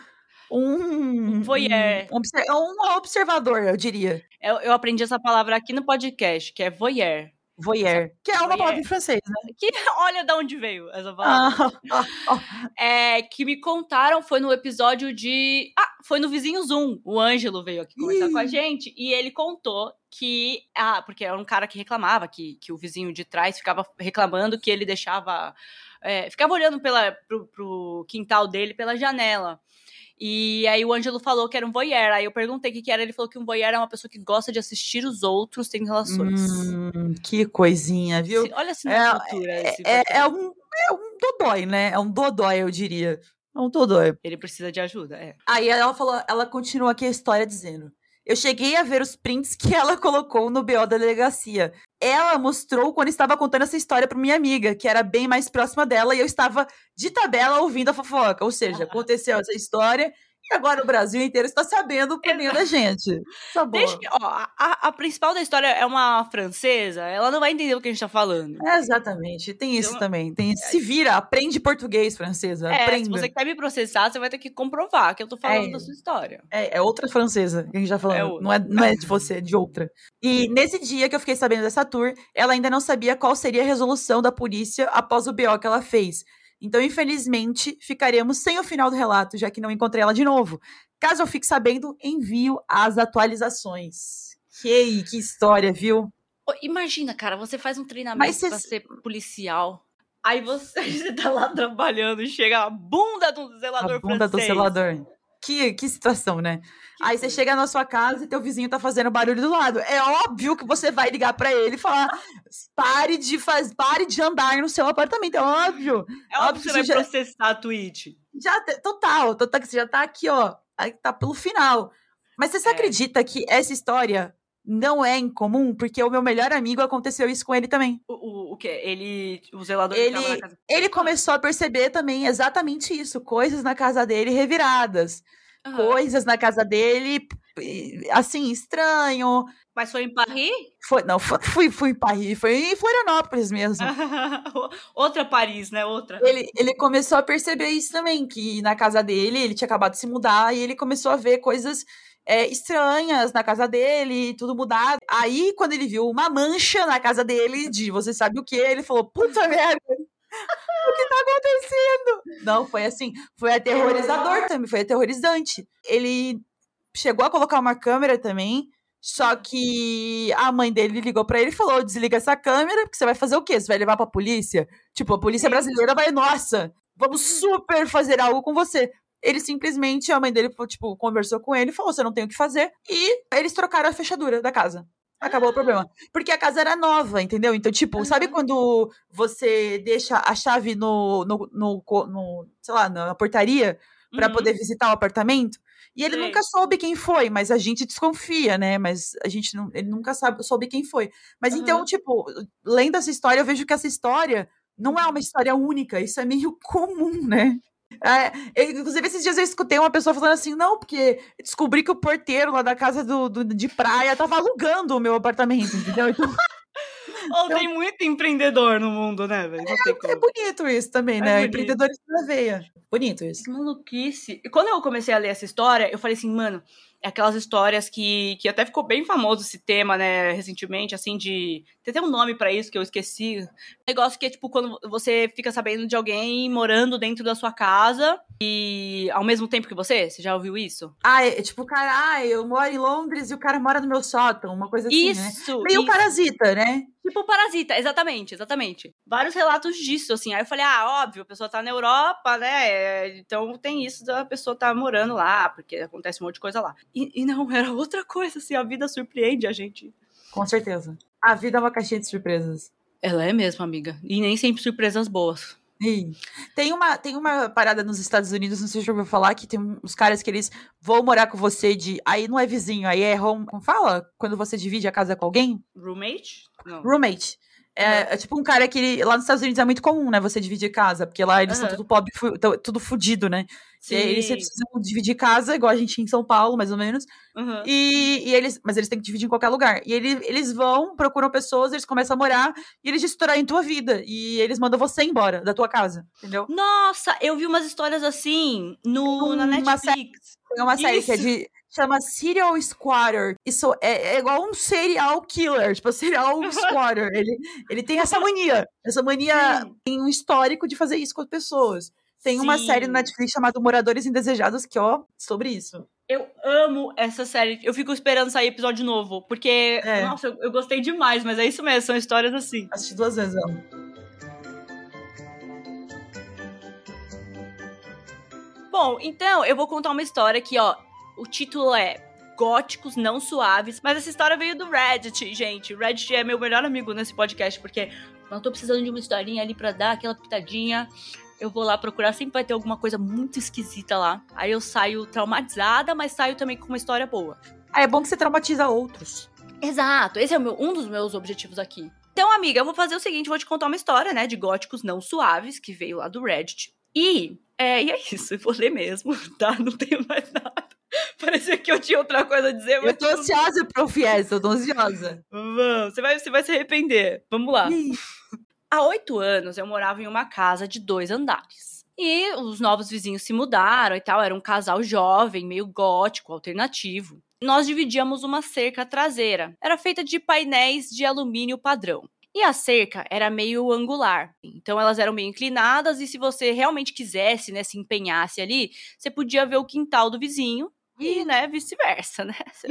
um,
voyeur.
Um, um, observador, eu diria.
Eu, eu, aprendi essa palavra aqui no podcast, que é voyeur.
Voyeur. Que é uma voyeur. palavra em francês, né?
Que, olha de onde veio essa palavra. Ah, ah, ah. É, que me contaram, foi no episódio de... Ah, foi no Vizinho Zoom. O Ângelo veio aqui conversar Ih. com a gente. E ele contou que... Ah, porque era um cara que reclamava, que, que o vizinho de trás ficava reclamando que ele deixava... É, ficava olhando pela, pro, pro quintal dele pela janela. E aí o Ângelo falou que era um voyeur. Aí eu perguntei o que, que era. Ele falou que um voyeur é uma pessoa que gosta de assistir os outros tendo relações.
Hum, que coisinha, viu?
Olha assim é, cultura.
É, é, é, um, é um dodói, né? É um dodói, eu diria. É um dodói.
Ele precisa de ajuda, é.
Aí ela falou, ela continua aqui a história dizendo. Eu cheguei a ver os prints que ela colocou no BO da delegacia. Ela mostrou quando estava contando essa história para minha amiga, que era bem mais próxima dela, e eu estava de tabela ouvindo a fofoca. Ou seja, aconteceu essa história e agora o Brasil inteiro está sabendo por meio da gente. Tá bom.
Deixa, ó, a, a, principal da história é uma francesa, ela não vai entender o que a gente está falando.
É, exatamente, tem isso então, também. Tem, é, se vira, aprende português, francesa. É, aprenda.
se você quer me processar, você vai ter que comprovar que eu tô falando é, da sua história.
É, é outra francesa que a gente já tá falando. É não, é, não é de você, é de outra. E nesse dia que eu fiquei sabendo dessa tour, ela ainda não sabia qual seria a resolução da polícia após o BO que ela fez. Então, infelizmente, ficaremos sem o final do relato, já que não encontrei ela de novo. Caso eu fique sabendo, envio as atualizações. Que, que história, viu?
Imagina, cara, você faz um treinamento você... pra ser policial. Aí você, você tá lá trabalhando e chega a bunda do zelador
A bunda
francês.
do zelador. Que, que situação, né? Que Aí você chega na sua casa e teu vizinho tá fazendo barulho do lado. É óbvio que você vai ligar para ele e falar: pare de faz, pare de andar no seu apartamento. É óbvio.
É óbvio, que você vai já, processar a Twitch.
Já, total, total, que você já tá aqui, ó. Aí tá pelo final. Mas você é. acredita que essa história não é incomum, porque o meu melhor amigo aconteceu isso com ele também.
O, o, o quê? Ele, o zelador
ele, na casa... ele começou a perceber também exatamente isso, coisas na casa dele reviradas. Uhum. Coisas na casa dele, assim, estranho.
Mas foi em Paris?
Foi, não, fui, fui em Paris, foi em Florianópolis mesmo.
Outra Paris, né? Outra.
Ele, ele começou a perceber isso também, que na casa dele, ele tinha acabado de se mudar e ele começou a ver coisas é, estranhas na casa dele, tudo mudado. Aí, quando ele viu uma mancha na casa dele, de você sabe o que, ele falou: puta merda. o que tá acontecendo? Não, foi assim, foi aterrorizador também, foi aterrorizante. Ele chegou a colocar uma câmera também, só que a mãe dele ligou para ele e falou: desliga essa câmera, porque você vai fazer o quê? Você vai levar pra polícia? Tipo, a polícia brasileira vai, nossa, vamos super fazer algo com você. Ele simplesmente, a mãe dele, tipo, conversou com ele, falou: você não tem o que fazer. E eles trocaram a fechadura da casa. Acabou o problema. Porque a casa era nova, entendeu? Então, tipo, uhum. sabe quando você deixa a chave no, no, no, no sei lá, na portaria para uhum. poder visitar o apartamento? E ele Sim. nunca soube quem foi, mas a gente desconfia, né? Mas a gente não, ele nunca sabe, soube quem foi. Mas uhum. então, tipo, lendo essa história, eu vejo que essa história não é uma história única, isso é meio comum, né? É, inclusive, esses dias eu escutei uma pessoa falando assim: não, porque descobri que o porteiro lá da casa do, do de praia tava alugando o meu apartamento, entendeu? Então.
Oh, então, tem muito empreendedor no mundo, né, velho?
É, é, bonito isso também, é né? Bonito. Empreendedores na veia. Bonito isso.
Que maluquice. E quando eu comecei a ler essa história, eu falei assim, mano, aquelas histórias que, que até ficou bem famoso esse tema, né, recentemente, assim, de. Tem até um nome para isso que eu esqueci. Um negócio que é tipo quando você fica sabendo de alguém morando dentro da sua casa e ao mesmo tempo que você. Você já ouviu isso?
Ah, é, tipo, cara, ah, eu moro em Londres e o cara mora no meu sótão, uma coisa assim. Né?
Isso!
Né? Meio
isso.
parasita, né?
Tipo parasita, exatamente, exatamente. Vários relatos disso, assim. Aí eu falei, ah, óbvio, a pessoa tá na Europa, né? Então tem isso da pessoa tá morando lá, porque acontece um monte de coisa lá. E, e não, era outra coisa, assim, a vida surpreende a gente.
Com certeza. A vida é uma caixinha de surpresas.
Ela é mesmo, amiga. E nem sempre surpresas boas.
Sim. Tem uma, tem uma parada nos Estados Unidos, não sei se você já ouviu falar, que tem uns caras que eles vão morar com você de. Aí não é vizinho, aí é home. Como fala? Quando você divide a casa com alguém?
Roommate? Não.
Roommate. É, é tipo um cara que ele, lá nos Estados Unidos é muito comum, né? Você dividir casa, porque lá eles são
Aham.
tudo pobre, fu- tudo fudido, né? E aí eles
Sim.
precisam dividir casa, igual a gente em São Paulo, mais ou menos.
Uhum.
E, e eles, mas eles têm que dividir em qualquer lugar. E ele, eles vão, procuram pessoas, eles começam a morar e eles destroem tua vida. E eles mandam você embora da tua casa, entendeu?
Nossa, eu vi umas histórias assim no, na
Uma
Netflix.
Tem uma série que é
Isso.
de. Chama Serial Squatter. Isso é, é igual um serial killer, tipo, serial squatter. ele, ele tem essa mania. Essa mania
Sim.
tem um histórico de fazer isso com as pessoas. Tem uma
Sim.
série no Netflix chamada Moradores Indesejados, que, ó, sobre isso.
Eu amo essa série. Eu fico esperando sair episódio novo. Porque,
É.
nossa, eu, eu gostei demais, mas é isso mesmo, são histórias assim.
Assisti duas vezes ela.
Bom, então eu vou contar uma história que, ó, o título é Góticos Não Suaves, mas essa história veio do Reddit, gente. O Reddit é meu melhor amigo nesse podcast, porque eu tô precisando de uma historinha ali pra dar aquela pitadinha. Eu vou lá procurar, sempre vai ter alguma coisa muito esquisita lá. Aí eu saio traumatizada, mas saio também com uma história boa.
Ah, é bom que você traumatiza outros.
Exato, esse é meu- um dos meus objetivos aqui. Então, amiga, eu vou fazer o seguinte, vou te contar uma história, né, de góticos não suaves, que veio lá do Reddit. E, é, e é isso, eu vou ler mesmo, tá? Não tenho mais nada. Parecia que eu tinha outra coisa a dizer, mas...
Eu tô ansiosa pra ouvir essa, eu tô ansiosa.
Vamos, você vai, você vai se arrepender. Vamos lá. Há oito anos eu morava em uma casa de dois andares. E os novos vizinhos se mudaram e tal, era um casal jovem, meio gótico, alternativo. Nós dividíamos uma cerca traseira. Era feita de painéis de alumínio padrão. E a cerca era meio angular. Então elas eram meio inclinadas e se você realmente quisesse, né, se empenhasse ali, você podia ver o quintal do vizinho e, né, vice-versa, né?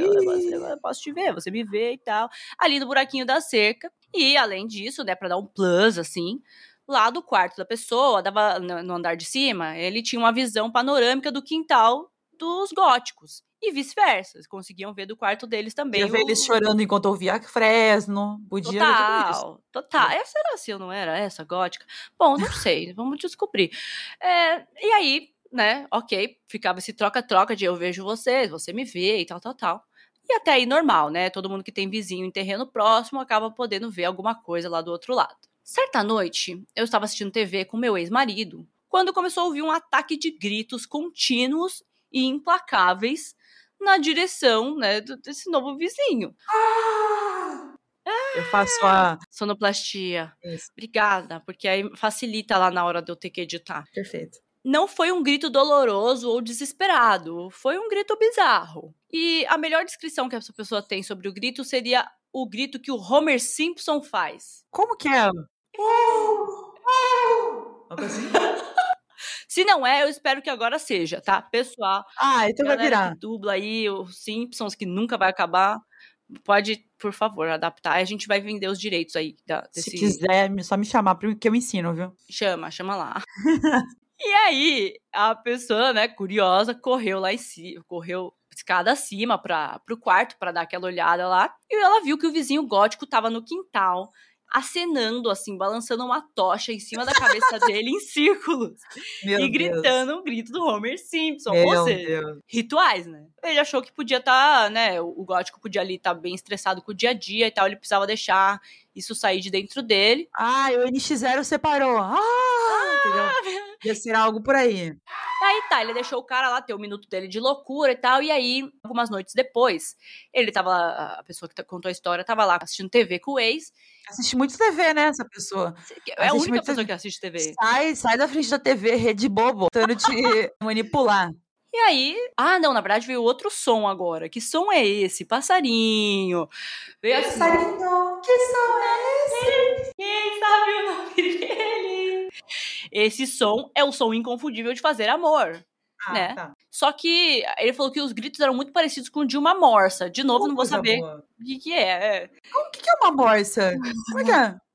Eu posso te ver, você me vê e tal. Ali no buraquinho da cerca. E além disso, né, para dar um plus assim, lá do quarto da pessoa, dava no andar de cima, ele tinha uma visão panorâmica do quintal dos góticos. E vice-versa, conseguiam ver do quarto deles também.
Ver
o-
eles chorando enquanto ouvia Fresno. Podia ver tudo isso.
Total, total. Essa era assim, não era essa gótica? Bom, não sei, vamos descobrir. É, e aí, né, ok, ficava esse troca-troca de eu vejo você, você me vê e tal, tal, tal. E até aí normal, né? Todo mundo que tem vizinho em terreno próximo acaba podendo ver alguma coisa lá do outro lado. Certa noite, eu estava assistindo TV com meu ex-marido, quando começou a ouvir um ataque de gritos contínuos e implacáveis na direção, né, desse novo vizinho.
Eu faço a.
Sonoplastia.
Isso.
Obrigada, porque aí facilita lá na hora de eu ter que editar.
Perfeito.
Não foi um grito doloroso ou desesperado, foi um grito bizarro. E a melhor descrição que essa pessoa tem sobre o grito seria o grito que o Homer Simpson faz.
Como que é? Assim?
Se não é, eu espero que agora seja, tá? Pessoal,
Ah, então vai virar.
que dubla aí os Simpsons, que nunca vai acabar, pode, por favor, adaptar. A gente vai vender os direitos aí da, desse...
Se quiser, me- só me chamar que eu ensino, viu?
Chama, chama lá. e aí, a pessoa, né, curiosa, correu lá em cima, correu escada acima para pro quarto para dar aquela olhada lá. E ela viu que o vizinho gótico tava no quintal, acenando assim, balançando uma tocha em cima da cabeça dele em círculos
Meu
e
Deus.
gritando um grito do Homer Simpson.
Meu
Ou seja,
Deus.
rituais, né? Ele achou que podia estar, né? O o gótico podia ali estar bem estressado com o dia a dia e tal, ele precisava deixar isso sair de dentro dele.
Ah, o NX0 separou. Ah, entendeu? Ia ser algo por aí.
Aí tá, ele deixou o cara lá ter o minuto dele de loucura e tal, e aí, algumas noites depois, ele tava lá, a pessoa que contou a história tava lá assistindo TV com o ex.
Assiste muito TV, né, essa pessoa?
É a
Assiste
única pessoa
TV.
que assiste TV.
Sai, sai da frente da TV, rede bobo, tentando te manipular.
E aí, ah, não, na verdade veio outro som agora. Que som é esse? Passarinho. Veio assim,
que som é
quem sabe o nome dele? Esse som é o som inconfundível de fazer amor.
Ah,
Né?
tá.
Só que ele falou que os gritos eram muito parecidos com o de uma morsa. De novo, não vou saber
boa.
o que, que é. é.
O que, que é uma morsa? Como é que é?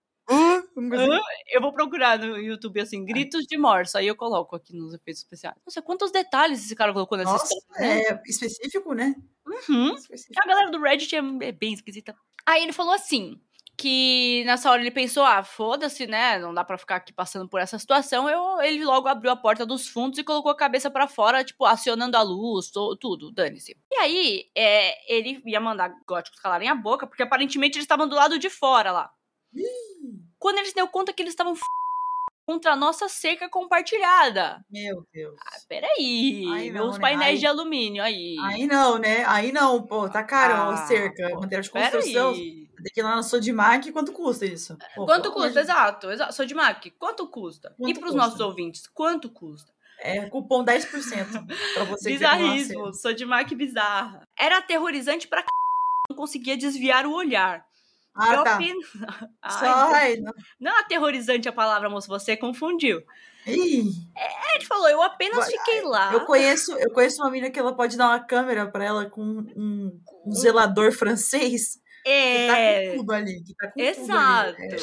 Coisa assim.
Eu vou procurar no YouTube assim, gritos de morsa. Aí eu coloco aqui nos efeitos especiais. Nossa, quantos detalhes esse cara colocou nessa
Nossa,
história, né?
é específico, né?
Uhum.
Específico.
A galera do Reddit é é bem esquisita. Aí ele falou assim: que nessa hora ele pensou, ah, foda-se, né? Não dá pra ficar aqui passando por essa situação. Eu, ele logo abriu a porta dos fundos e colocou a cabeça para fora, tipo, acionando a luz, to, tudo, dane-se. E aí, é, ele ia mandar góticos calarem a boca, porque aparentemente eles estavam do lado de fora lá. Quando eles deu conta que eles estavam contra a nossa cerca compartilhada.
Meu Deus.
Ah, peraí.
Aí não,
meus
né?
painéis
Aí-
de alumínio aí.
Aí não, né? Aí não, pô, tá caro a
Ah,
cerca,
pô,
material de construção. Tem que ir lá na Sodimac, quanto custa isso? Pô,
Quanto
amor
custa? Exato, exato. Sou de Mac, quanto custa? e
Quanto
pros
custa?
nossos ouvintes, quanto custa?
É cupom 10% pra você
Bizarrismo,
cerca.
sou de Mac bizarra. Era aterrorizante pra c... não conseguia desviar o olhar.
Ah,
Eu
tá.
Ai,
Só, não.
É aterrorizante a palavra, moço, você confundiu.
Ih,
Ele falou, eu apenas
Vai-
fiquei lá.
eu conheço, eu conheço uma menina que ela pode dar uma câmera pra ela com um, um zelador francês que tá
É,
com tudo ali, que tá com tudo
exato.
ali. É.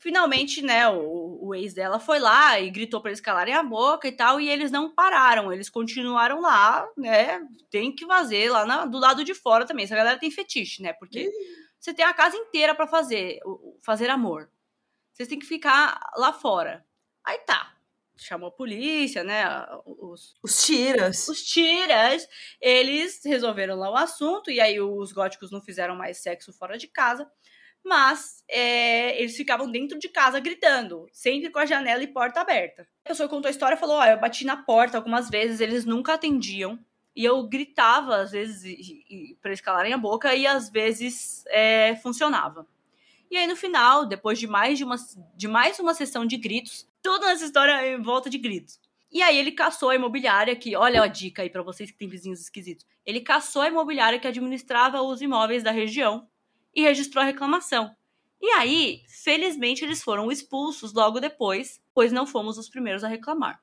Finalmente, né, o, o ex dela foi lá e gritou pra eles calarem a boca e tal, e eles não pararam, eles continuaram lá, né? Tem que fazer lá na- do lado de fora também. Essa galera tem fetiche, né? Porque você tem a casa inteira pra fazer, fazer amor. Vocês têm que ficar lá fora. Aí tá. Chamou a polícia, né? Os,
Os tiras.
os tiras, eles resolveram lá o assunto, e aí os góticos não fizeram mais sexo fora de casa, mas é, eles ficavam dentro de casa gritando, sempre com a janela e porta aberta. A pessoa contou a história falou: Ó, eu bati na porta algumas vezes, eles nunca atendiam. E eu gritava, às vezes, para eles calarem a boca, e às vezes é, funcionava. E aí, no final, depois de mais de uma, de mais uma sessão de gritos, tudo nessa história é em volta de gritos. E aí ele caçou a imobiliária que, olha a dica aí pra vocês que têm vizinhos esquisitos. Ele caçou a imobiliária que administrava os imóveis da região e registrou a reclamação. E aí, felizmente, eles foram expulsos logo depois, pois não fomos os primeiros a reclamar.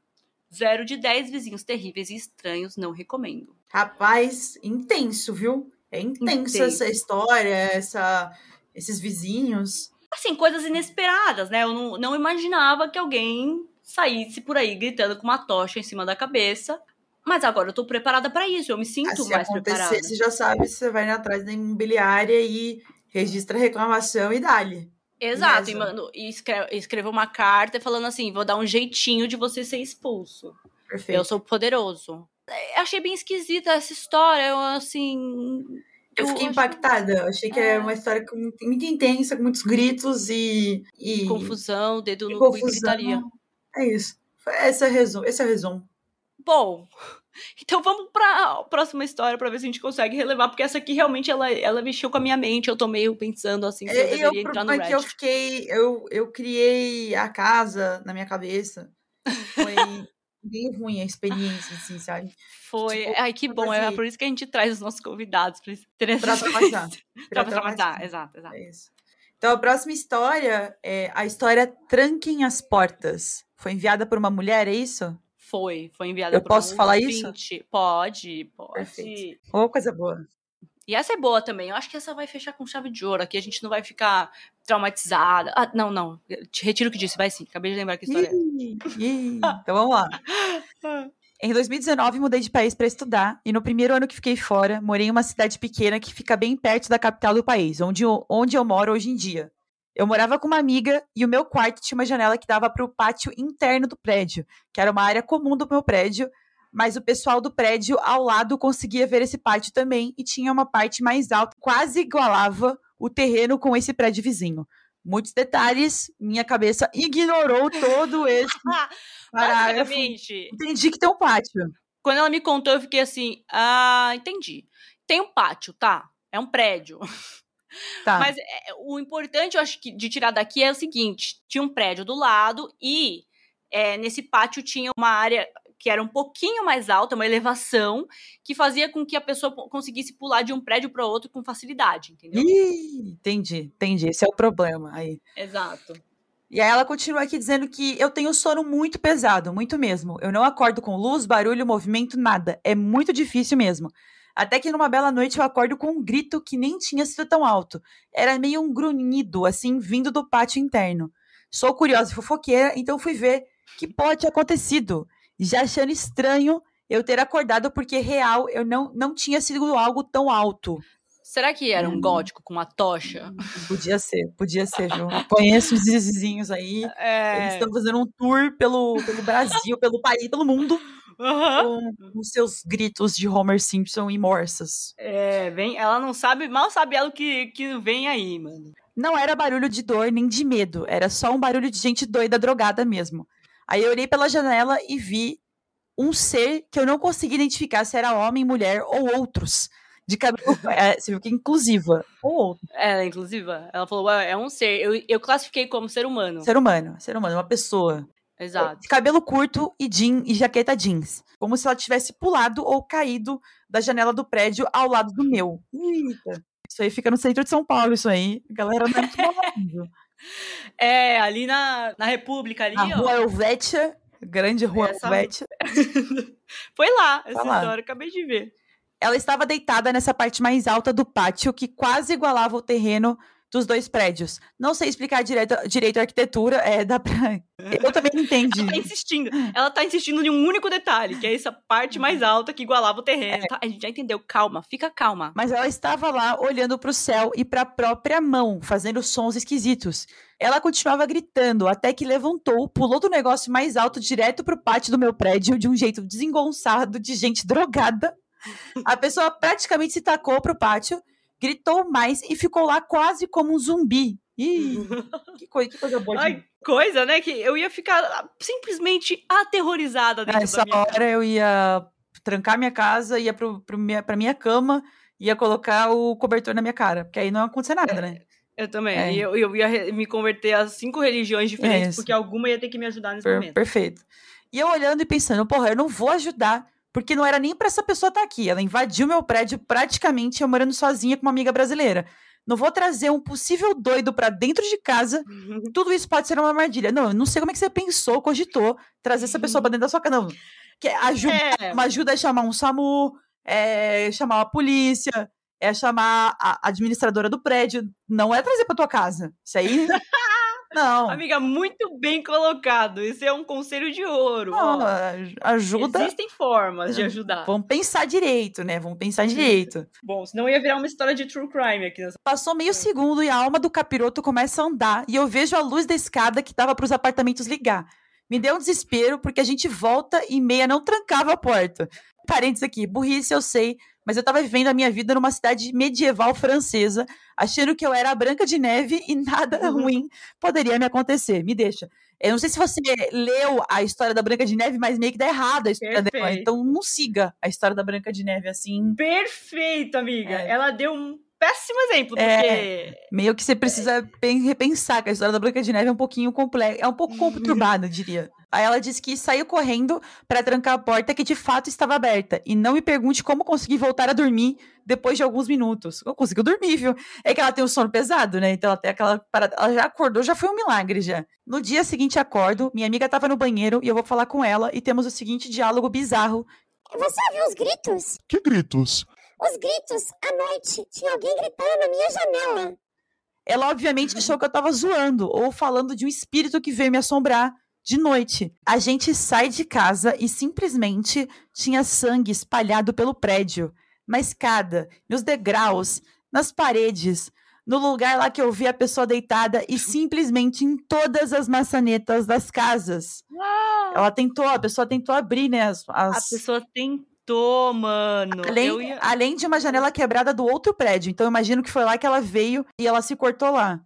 Zero de 10 vizinhos terríveis e estranhos, não recomendo.
Rapaz, intenso, viu? É intenso
Intenso.
essa história, essa, esses vizinhos.
Assim, coisas inesperadas, né? Eu não, não imaginava que alguém saísse por aí gritando com uma tocha em cima da cabeça. Mas agora eu tô preparada pra isso, eu me sinto
Ah, se
mais
acontecer,
preparada.
você já sabe, você vai atrás da imobiliária e registra a reclamação e dá-lhe.
Exato, e, mano, e escre- escreveu uma carta falando assim: vou dar um jeitinho de você ser expulso.
Perfeito.
Eu sou poderoso. É, Achei bem esquisita essa história, eu assim.
Eu fiquei
acho
impactada. Eu achei que
É.
é uma história com- muito intensa, com muitos gritos e. e
Confusão, dedo
e
no cu e
confusão.
gritaria.
É isso. Esse é o resumo. Esse é o resumo.
Bom, então vamos pra próxima história pra ver se a gente consegue relevar, porque essa aqui realmente ela, ela mexeu com a minha mente. Eu tô meio pensando assim se eu
E- e
deveria
o
entrar no
é que eu fiquei. Eu, eu criei a casa na minha cabeça. Foi bem ruim a experiência, assim, sabe?
Foi.
tipo,
Ai, que bom. É
fazer-
por isso que a gente traz os nossos convidados. Pra eles terem essa
traumatizar.
Pra traumatizar, exato, exato.
É isso. Então, a próxima história é a história Tranquem as Portas. Foi enviada por uma mulher, é isso?
Foi, foi enviada
Eu posso
um
falar isso?
ouvinte. Pode, pode.
Perfeito. Ô, coisa boa.
E essa é boa também. Eu acho que essa vai fechar com chave de ouro. Aqui a gente não vai ficar traumatizada. Ah, não, não. Retiro o que disse. Vai sim. Acabei de lembrar que história é.
Ih, ih. Então vamos lá. Em 2019, mudei de país para estudar e no primeiro ano que fiquei fora, morei em uma cidade pequena que fica bem perto da capital do país, onde eu, onde eu moro hoje em dia. Eu morava com uma amiga e o meu quarto tinha uma janela que dava para o pátio interno do prédio, que era uma área comum do meu prédio, mas o pessoal do prédio ao lado conseguia ver esse pátio também e tinha uma parte mais alta, quase igualava o terreno com esse prédio vizinho. Muitos detalhes, minha cabeça ignorou todo esse parágrafo. Entendi que tem um pátio.
quando ela me contou, eu fiquei assim: ah, entendi. Tem um pátio, tá? É um prédio.
Tá.
Mas é, o importante, eu acho que de tirar daqui é o seguinte: tinha um prédio do lado e é, nesse pátio tinha uma área que era um pouquinho mais alta, uma elevação, que fazia com que a pessoa conseguisse pular de um prédio para outro com facilidade, entendeu?
Ih, entendi, entendi. Esse é o problema aí.
Exato.
E aí ela continua aqui dizendo que eu tenho sono muito pesado, muito mesmo. Eu não acordo com luz, barulho, movimento, nada. É muito difícil mesmo. Até que numa bela noite eu acordo com um grito que nem tinha sido tão alto. Era meio um grunhido, assim, vindo do pátio interno. Sou curiosa e fofoqueira, então fui ver que pode ter acontecido. Já achando estranho eu ter acordado porque real eu não, não tinha sido algo tão alto.
Será que era um gótico com uma tocha?
Podia ser, podia ser, viu? Conheço os vizinhos aí.
É.
Eles estão fazendo um tour pelo, pelo Brasil, pelo país, pelo mundo,
Aham.
com os seus gritos de Homer Simpson e morsas.
É, vem, ela não sabe, mal sabe ela o que, que vem aí, mano.
Não era barulho de dor nem de medo, era só um barulho de gente doida, drogada mesmo. Aí eu olhei pela janela e vi um ser que eu não consegui identificar se era homem, mulher ou outros. De cabelo. É, você viu que é inclusiva. Ou outro.
Ela, inclusive, ela falou, "Ué, é um ser. Eu, eu classifiquei como ser humano.
Ser humano. Ser humano, uma pessoa.
Exato.
De cabelo curto e jean e jaqueta jeans. Como se ela tivesse pulado ou caído da janela do prédio ao lado do meu. Eita. Isso aí fica no centro de São Paulo, isso aí. A galera não é muito.
É, ali na, na República, ali,
Na
ó.
rua Helvétia, grande rua
Essa-
Helvétia.
Foi lá, essa
lá.
história, acabei de ver.
Ela estava deitada nessa parte mais alta do pátio, que quase igualava o terreno dos dois prédios. Não sei explicar direito, direito a arquitetura, é, dá pra... Eu também não entendi.
Ela tá insistindo. Ela tá insistindo em um único detalhe, que é essa parte mais alta que igualava o terreno.
É.
Tá, a gente já entendeu. Calma, fica calma.
Mas ela estava lá olhando para o céu e para a própria mão, fazendo sons esquisitos. Ela continuava gritando até que levantou, pulou do negócio mais alto direto pro pátio do meu prédio de um jeito desengonçado de gente drogada. A pessoa praticamente se tacou pro pátio, gritou mais e ficou lá quase como um zumbi. Ih, que coisa, que coisa boa.
Ai, coisa, né? Que eu ia ficar simplesmente aterrorizada dentro
Nessa hora eu ia trancar minha casa, ia pro, pro minha, pra minha cama, ia colocar o cobertor na minha cara, porque aí não ia acontecer nada, né?
Eu também.
É.
E eu, eu ia me converter a cinco religiões diferentes,
isso.
porque alguma ia ter que me ajudar nesse
Per-
momento.
perfeito. E eu olhando e pensando, porra, eu não vou ajudar, porque não era nem pra essa pessoa estar aqui. Ela invadiu meu prédio praticamente, eu morando sozinha com uma amiga brasileira. Não vou trazer um possível doido pra dentro de casa. Tudo isso pode ser uma armadilha. Não, eu não sei como é que você pensou, cogitou trazer essa pessoa pra dentro da sua casa. Não. Que ajuda,
É,
uma ajuda é chamar um SAMU, é chamar a polícia, é chamar a administradora do prédio. Não é trazer pra tua casa. Isso aí. Não.
amiga, muito bem colocado. Esse é um conselho de ouro.
Não, ajuda.
Existem formas de ajudar.
Vamos pensar direito, né? Vamos pensar direito.
Bom, senão ia virar uma história de true crime aqui nessa.
Passou meio segundo e a alma do capiroto começa a andar e eu vejo a luz da escada que dava para os apartamentos ligar. Me deu um desespero porque a gente volta e meia não trancava a porta. Parênteses aqui, burrice eu sei, mas eu tava vivendo a minha vida numa cidade medieval francesa, achando que eu era a Branca de Neve e nada ruim poderia me acontecer. Me deixa. Eu não sei se você leu a história da Branca de Neve, mas meio que dá errado a história dela. Então não siga a história da Branca de Neve assim.
Perfeito, amiga.
É.
Ela deu um péssimo exemplo, porque.
É. Meio que você precisa pen- repensar que a história da Branca de Neve é um pouquinho complexa, é um pouco conturbada, eu diria. Aí ela disse que saiu correndo para trancar a porta que de fato estava aberta. E não me pergunte como consegui voltar a dormir depois de alguns minutos. Eu conseguiu dormir, viu? É que ela tem um sono pesado, né? Então ela tem aquela parada. Ela já acordou, já foi um milagre já. No dia seguinte acordo, minha amiga estava no banheiro e eu vou falar com ela e temos o seguinte diálogo bizarro.
Você ouviu os gritos?
Que gritos?
Os gritos à noite. Tinha alguém gritando na minha janela.
Ela obviamente achou que eu tava zoando ou falando de um espírito que veio me assombrar de noite. A gente sai de casa e simplesmente tinha sangue espalhado pelo prédio, na escada, nos degraus, nas paredes, no lugar lá que eu vi a pessoa deitada e simplesmente em todas as maçanetas das casas. Ela tentou, a pessoa tentou abrir, né, as,
A
as-
pessoa tentou, mano.
Além,
ia-
além de uma janela quebrada do outro prédio. Então, eu imagino que foi lá que ela veio e ela se cortou lá.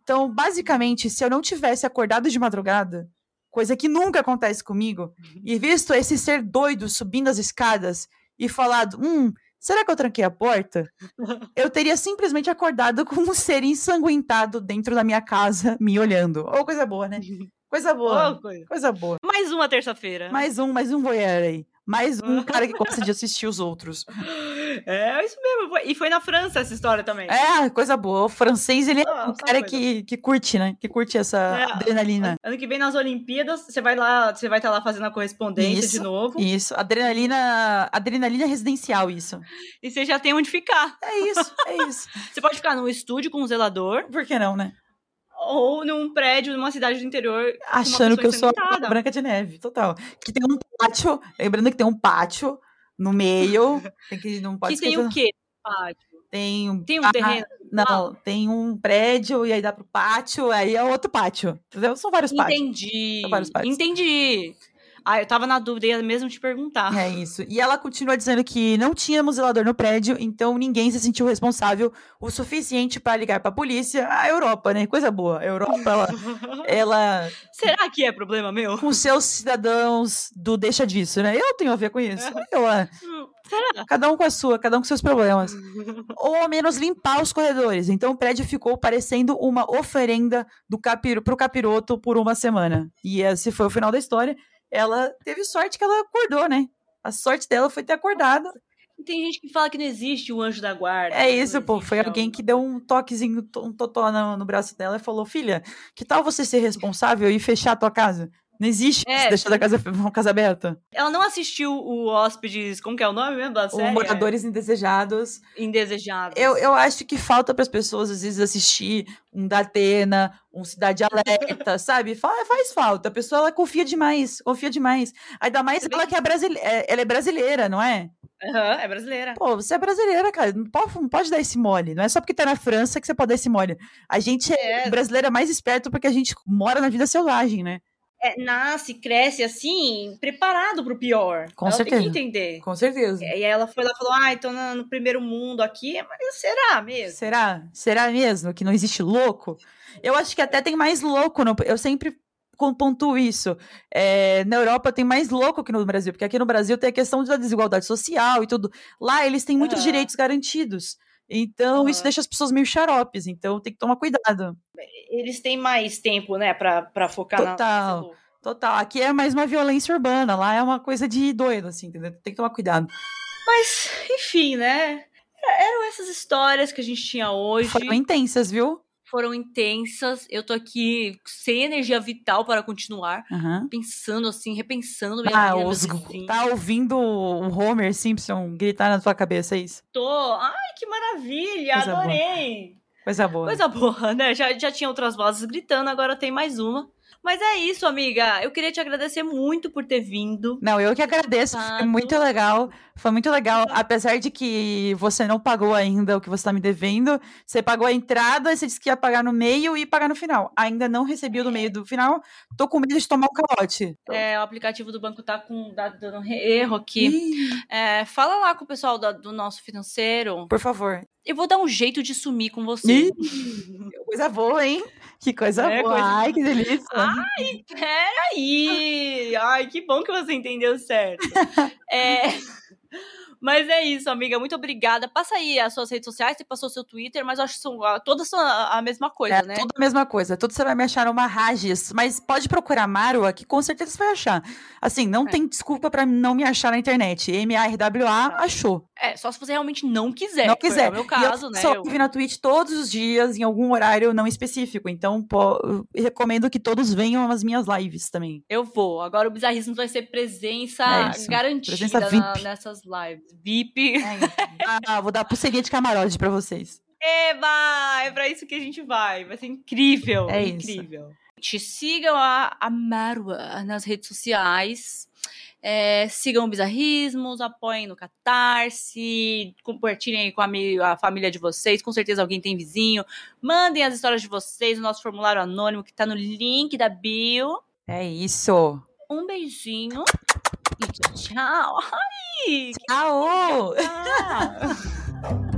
Então, basicamente, se eu não tivesse acordado de madrugada, coisa que nunca acontece comigo, e visto esse ser doido subindo as escadas e falado, hum, será que eu tranquei a porta? Eu teria simplesmente acordado com um ser ensanguentado dentro da minha casa, me olhando. Ô, coisa boa, né? Coisa boa.
Ô, coisa.
Coisa boa.
Mais uma terça-feira.
Mais um, mais um voyeur aí. Mais um cara que gosta de assistir os outros.
É isso mesmo. E foi na França essa história também.
É, coisa boa. O francês, ele é
Ah,
um
só
cara
coisa.
que, que curte, né? Que curte essa
É.
adrenalina.
Ano que vem nas Olimpíadas, você vai lá, você vai estar lá fazendo a correspondência
Isso,
de novo.
Isso, adrenalina, adrenalina residencial, isso.
E você já tem onde ficar.
É isso, é isso.
Você pode ficar num estúdio com um zelador
Por que não, né?
Ou num prédio, numa cidade do interior.
Achando que eu sou a. Branca de Neve, total. Que tem um pátio, lembrando que tem um pátio no meio, tem que não pode
Que tem
esquecer-
o quê? Pátio?
Tem um,
Tem um
ah,
terreno.
Não, tem um prédio e aí dá pro pátio, aí é outro pátio. Entendeu? São vários pátios.
Entendi.
São vários pátios.
Entendi. Ah, eu tava na dúvida, ia mesmo te perguntar.
É isso. E ela continua dizendo que não tínhamos zelador no prédio, então ninguém se sentiu responsável o suficiente para ligar para a polícia. A Europa, né? Coisa boa. A Europa, ela, ela
Será que é problema meu?
com seus cidadãos do deixa disso, né? Eu tenho a ver com isso. Eu, ah,
Hum, Será?
cada um com a sua, cada um com seus problemas. Ou ao menos limpar os corredores. Então o prédio ficou parecendo uma oferenda do capiro, pro capiroto por uma semana. E esse foi o final da história. Ela teve sorte que ela acordou, né? A sorte dela foi ter acordado.
E Tem gente que fala que não existe o anjo da guarda.
É
que
isso, pô. Foi alguém
algo.
que deu um toquezinho, to- um totó no, no braço dela e falou: Filha, que tal você ser responsável e fechar a tua casa? Não existe
É,
deixar a casa, uma casa aberta.
Ela não assistiu o Hóspedes. Como que é o nome mesmo da série?
moradores indesejados.
Indesejados.
Eu, eu acho que falta para as pessoas, às vezes, assistir um Datena, um Cidade Alerta, sabe? Fa- Faz falta. A pessoa, ela confia demais, confia demais. Ainda mais
Também-
ela que é brasileira, ela é brasileira, não é?
Aham, é brasileira.
Pô, você é brasileira, cara. Não pode, não pode dar esse mole. Não é só porque tá na França que você pode dar esse mole. A gente é,
É.
brasileira mais esperto porque a gente mora na vida selvagem, né?
É, nasce, cresce assim, preparado pro pior.
Com
ela
certeza.
tem que entender.
Com certeza.
E aí ela foi lá e falou: Ah, tô no, no primeiro mundo aqui, mas será mesmo?
Será? Será mesmo que não existe louco? Eu acho que até tem mais louco. no- eu sempre pontuo isso. É, na Europa tem mais louco que no Brasil, porque aqui no Brasil tem a questão da desigualdade social e tudo. Lá eles têm muitos
Aham.
direitos garantidos. Então, isso
Aham.
deixa as pessoas meio xaropes. Então, tem que tomar cuidado.
Eles têm mais tempo, né, pra, pra focar na.
Total. Total. Aqui é mais uma violência urbana. Lá é uma coisa de doido, assim, entendeu? Tem que tomar cuidado.
Mas, enfim, né? Eram essas histórias que a gente tinha hoje.
Foram intensas, viu?
Foram intensas. Eu tô aqui sem energia vital para continuar.
Aham.
Pensando assim, repensando minha
Ah,
vida,
os,
vizinhos.
tá ouvindo o Homer Simpson gritar na tua cabeça, é isso?
Tô. Ai, que maravilha!
Coisa boa.
adorei!
Coisa boa.
Coisa boa, né? Já, já tinha outras vozes gritando, agora tem mais uma. Mas é isso, amiga. Eu queria te agradecer muito por ter vindo.
Não, eu que agradeço, foi muito legal. Foi muito legal, apesar de que você não pagou ainda o que você tá me devendo. Você pagou a entrada, você disse que ia pagar no meio e pagar no final. Ainda não recebi o do meio do final. Tô com medo de tomar um calote.
É, o aplicativo do banco tá com tá dando erro aqui. É, fala lá com o pessoal da- do nosso financeiro.
por favor.
Eu vou dar um jeito de sumir com você.
Ih, coisa boa, hein? Que coisa
É,
boa.
coisa
Ai, que delícia.
Ai, peraí! Ai, que bom que você entendeu certo. É, Mas é isso, amiga. Muito obrigada. Passa aí as suas redes sociais, você passou o seu Twitter, mas eu acho que são, ah, todas são a, mesma coisa,
É
né?
tudo a mesma coisa. Tudo você vai me achar numa Rages. Mas pode procurar Marwa, que com certeza você vai achar. Assim, não
É.
tem desculpa pra não me achar na internet. M-A-R-W-A,
Tá.
achou.
É, só se você realmente não quiser.
não quiser.
o meu caso,
eu
né?
só
Eu-
live na Twitch todos os dias, em algum horário não específico. Então, pô, recomendo que todos venham às minhas lives também.
Eu vou. Agora o Bizarrismo vai ser presença
É isso.
garantida
Presença
na- nessas lives. VIP.
ah, vou dar pulseirinha de camarote pra vocês.
Eba! É pra isso que a gente vai. Vai ser incrível.
É isso.
incrível. Te sigam a, a Marwa nas redes sociais. É, sigam Bizarrismos, apoiem no Catarse, compartilhem com a, a família de vocês. Com certeza alguém tem vizinho. Mandem as histórias de vocês no nosso formulário anônimo que tá no link da bio.
É isso.
Um beijinho e tchau. Ai,
Tchau!